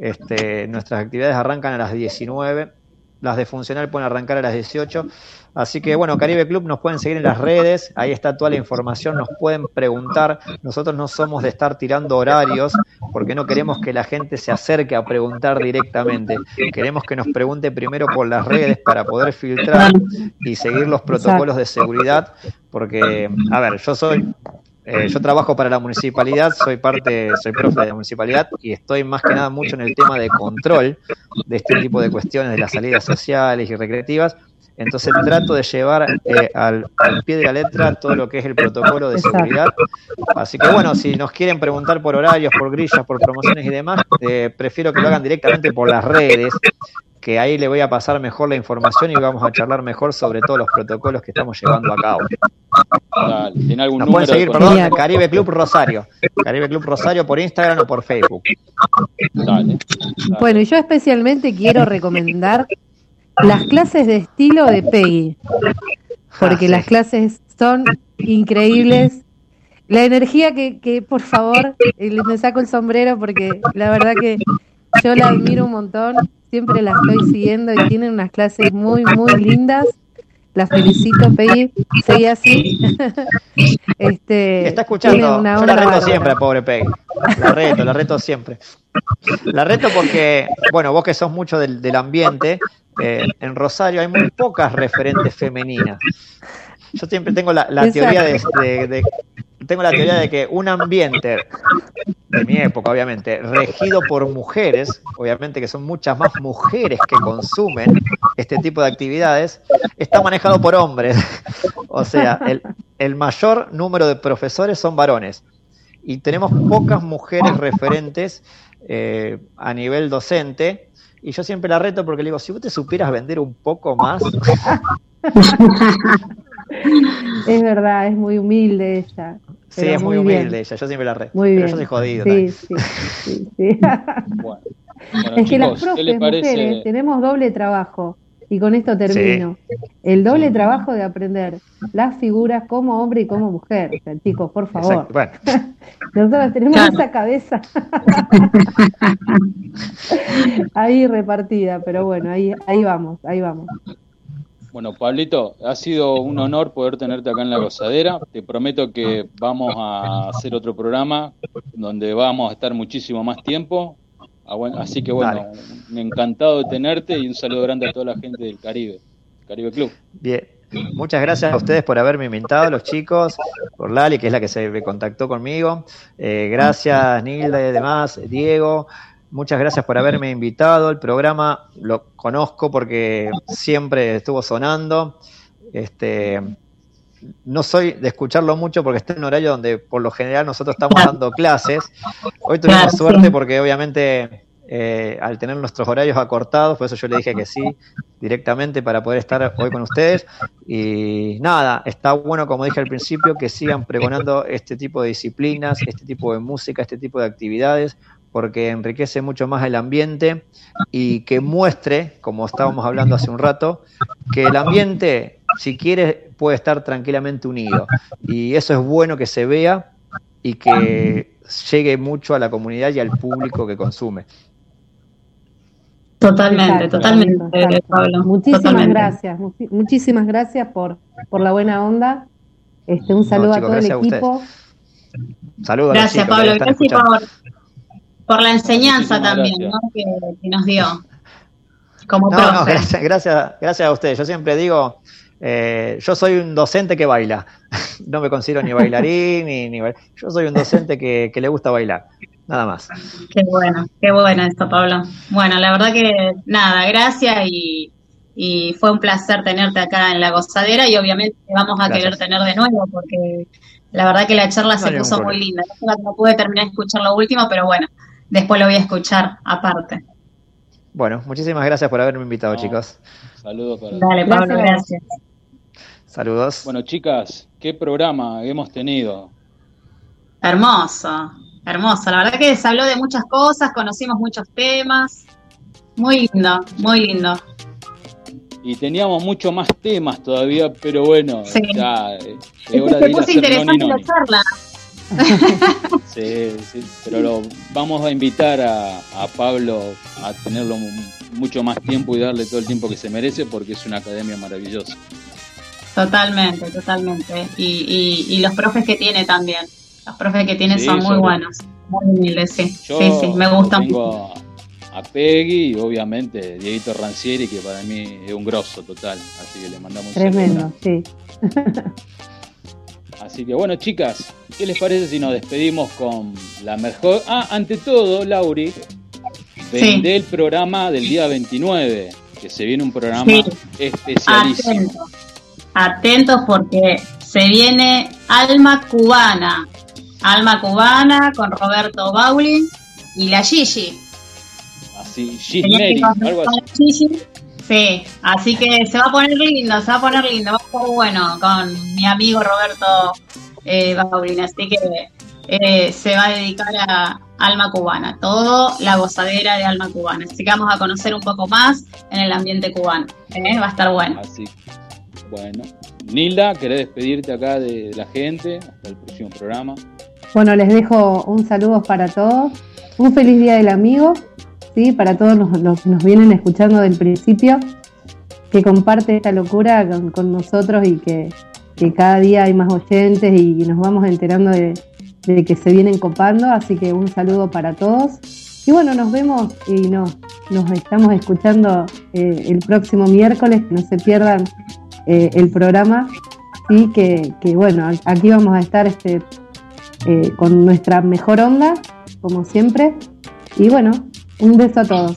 este, nuestras actividades arrancan a las 19 las de funcional pueden arrancar a las 18. Así que bueno, Caribe Club nos pueden seguir en las redes, ahí está toda la información, nos pueden preguntar. Nosotros no somos de estar tirando horarios porque no queremos que la gente se acerque a preguntar directamente. Queremos que nos pregunte primero por las redes para poder filtrar y seguir los protocolos de seguridad porque, a ver, yo soy eh, yo trabajo para la municipalidad, soy parte, soy profe de la municipalidad y estoy más que nada mucho en el tema de control de este tipo de cuestiones de las salidas sociales y recreativas. Entonces trato de llevar eh, al, pie de la letra todo lo que es el protocolo de seguridad. Así que bueno, si nos quieren preguntar por horarios, por grillas, por promociones y demás, eh, prefiero que lo hagan directamente por las redes, que ahí le voy a pasar mejor la información y vamos a charlar mejor sobre todos los protocolos que estamos llevando a cabo. Dale, ¿Tiene algún Nos pueden seguir, perdón? Caribe Club Rosario. Caribe Club Rosario por Instagram o por Facebook. Dale. Bueno, y yo especialmente quiero recomendar las clases de estilo de Peggy, porque Ah, sí. las clases son increíbles. La energía que, que por favor, eh, le- me saco el sombrero porque la verdad que yo la admiro un montón, siempre la estoy siguiendo y tienen unas clases muy, muy lindas. Las felicito, Peggy, seguí así. este, Está escuchando. una Yo la reto siempre, pobre Peggy. La reto, la reto siempre. La reto porque, bueno, vos que sos mucho del, del ambiente, eh, en Rosario hay muy pocas referentes femeninas. Yo siempre tengo la, la teoría de, de- de- tengo la teoría de que un ambiente de mi época, obviamente, regido por mujeres, obviamente que son muchas más mujeres que consumen este tipo de actividades, está manejado por hombres. O sea, el, el mayor número de profesores son varones. Y tenemos pocas mujeres referentes eh, a nivel docente. Y yo siempre la reto porque le digo, si vos te supieras vender un poco más, Es verdad, es muy humilde ella. Sí, pero es muy bien. humilde ella, yo siempre la reto. Muy Pero bien. yo soy jodido. Sí, también. sí, sí, sí. Bueno, Bueno, es que las chicos, ¿qué les profes mujeres tenemos doble trabajo. Y con esto termino. El doble trabajo de aprender las figuras como hombre y como mujer. O sea, chicos, por favor. Exacto. Bueno, Nosotros tenemos Claro. esa cabeza ahí repartida, pero bueno, ahí, ahí vamos, ahí vamos. Bueno, Pablito, ha sido un honor poder tenerte acá en la gozadera. Te prometo que vamos a hacer otro programa donde vamos a estar muchísimo más tiempo. Ah, Así que bueno, encantado de tenerte y un saludo grande a toda la gente del Caribe, Caribe Club. bien. Muchas gracias a ustedes por haberme invitado, los chicos, por Lali, que es la que se me contactó conmigo. Eh, gracias, Nilda y demás, Diego. Muchas gracias por haberme invitado. El programa lo conozco porque siempre estuvo sonando. Este, no soy de escucharlo mucho porque está en un horario donde por lo general nosotros estamos dando clases. Hoy tuvimos suerte porque obviamente eh, al tener nuestros horarios acortados, por eso yo le dije que sí directamente para poder estar hoy con ustedes. Y nada, está bueno, como dije al principio, que sigan pregonando este tipo de disciplinas, este tipo de música, este tipo de actividades, porque enriquece mucho más el ambiente y que muestre, como estábamos hablando hace un rato, que el ambiente, si quiere, puede estar tranquilamente unido. Y eso es bueno que se vea y que llegue mucho a la comunidad y al público que consume. Totalmente, Exacto, totalmente, exacto. Pablo. Muchísimas totalmente. gracias, muchísimas gracias por, por la buena onda. Este, un saludo chicos, a todo el gracias equipo. Saludos a los Gracias, chicos Pablo. Gracias escuchando. por, por la enseñanza Muchísimas también. ¿no? que, que nos dio como No, profe. no, gracias, gracias, gracias a ustedes. Yo siempre digo, eh, yo soy un docente que baila. No me considero ni bailarín, ni, ni bail- Yo soy un docente que, que le gusta bailar. Nada más. Qué bueno, qué bueno esto, Pablo. Bueno, la verdad que nada, gracias y, y fue un placer tenerte acá en la gozadera y obviamente te vamos a Gracias. querer tener de nuevo porque la verdad que la charla No se puso muy linda. No pude terminar de escuchar lo último, pero bueno, después lo voy a escuchar aparte. Bueno, muchísimas gracias por haberme invitado, No. chicos. Saludos para Dale, Pablo, Gracias. gracias. Saludos. Bueno, chicas, ¿qué programa hemos tenido? Hermoso, hermoso. La verdad que se habló de muchas cosas, conocimos muchos temas. Muy lindo, muy lindo. Y teníamos mucho más temas todavía, pero bueno, Sí. ya eh, es hora de Se ir a hacer interesante la charla. Sí, sí, pero lo, vamos a invitar a, a Pablo a tenerlo mu- mucho más tiempo y darle todo el tiempo que se merece porque es una academia maravillosa. Totalmente, totalmente. Y, y, y los profes que tiene también. Los profes que tiene Sí, son muy sobre- buenos. Muy humildes, sí. Yo sí, sí, me gusta mucho. tengo a, a Peggy y obviamente Dieguito Rancieri que para mí es un grosso total, así que le mandamos un saludo. Tremendo, sí. Así que bueno, chicas, ¿qué les parece si nos despedimos con la mejor? Ah, ante todo, Lauri, vendé el programa del día 29, que se viene un programa Sí. especialísimo. Atentos. Atentos porque se viene Alma Cubana. Alma Cubana con Roberto Bauli y la Gigi. Así, Gisneri, algo así. Gigi. Sí, así que se va a poner lindo, se va a poner lindo, va a estar bueno con mi amigo Roberto eh, Baulín, así que eh, se va a dedicar a Alma Cubana, todo la gozadera de Alma Cubana, así que vamos a conocer un poco más en el ambiente cubano, ¿eh? va a estar bueno. Así, bueno. Nilda, ¿querés despedirte acá de la gente hasta el próximo programa? Bueno, les dejo un saludo para todos. Un feliz día del amigo, ¿sí? Para todos los, que nos vienen escuchando del principio, que comparte esta locura con, nosotros y que, que cada día hay más oyentes y nos vamos enterando de, de que se vienen copando. Así que un saludo para todos. Y bueno, nos vemos y nos, estamos escuchando eh, el próximo miércoles. No se pierdan eh, el programa. Sí, que, que bueno, aquí vamos a estar este, eh, con nuestra mejor onda, como siempre. Y bueno, un beso a todos.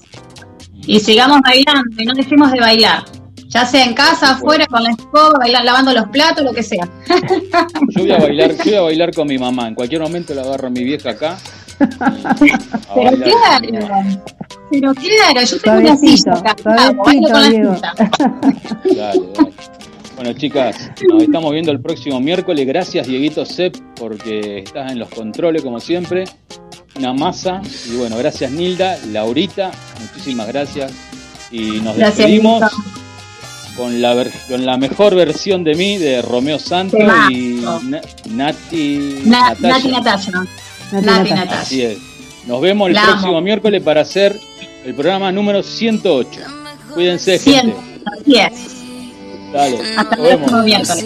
Y sigamos bailando y no dejemos de bailar, ya sea en casa, afuera, con la escoba, bailar, lavando los platos, lo que sea. Yo voy a bailar, yo voy a bailar con mi mamá. En cualquier momento la agarro a mi vieja acá. Pero claro, pero claro, yo tengo una silla acá, bailo suavecito, con la Diego. silla. Dale, dale. Bueno, chicas, nos estamos viendo el próximo miércoles. Gracias, Dieguito Sepp, porque estás en los controles, como siempre. Una masa. Y bueno, gracias, Nilda, Laurita. Muchísimas gracias. Y nos Gracias, despedimos Nilda. con la, ver- con la mejor versión de mí, de Romeo Santos Temazo. y Na- Nati, Na- Natasha. Nati Natasha. Nati Nati Natasha. Natasha. Así es. Nos vemos el La próximo amo. miércoles para hacer el programa número 108. Cuídense, gente. Así es. Dale, Hasta nos el próximo vemos. miércoles.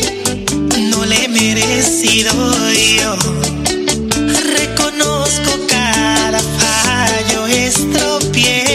le merecido yo. Reconozco cada fallo, estropié.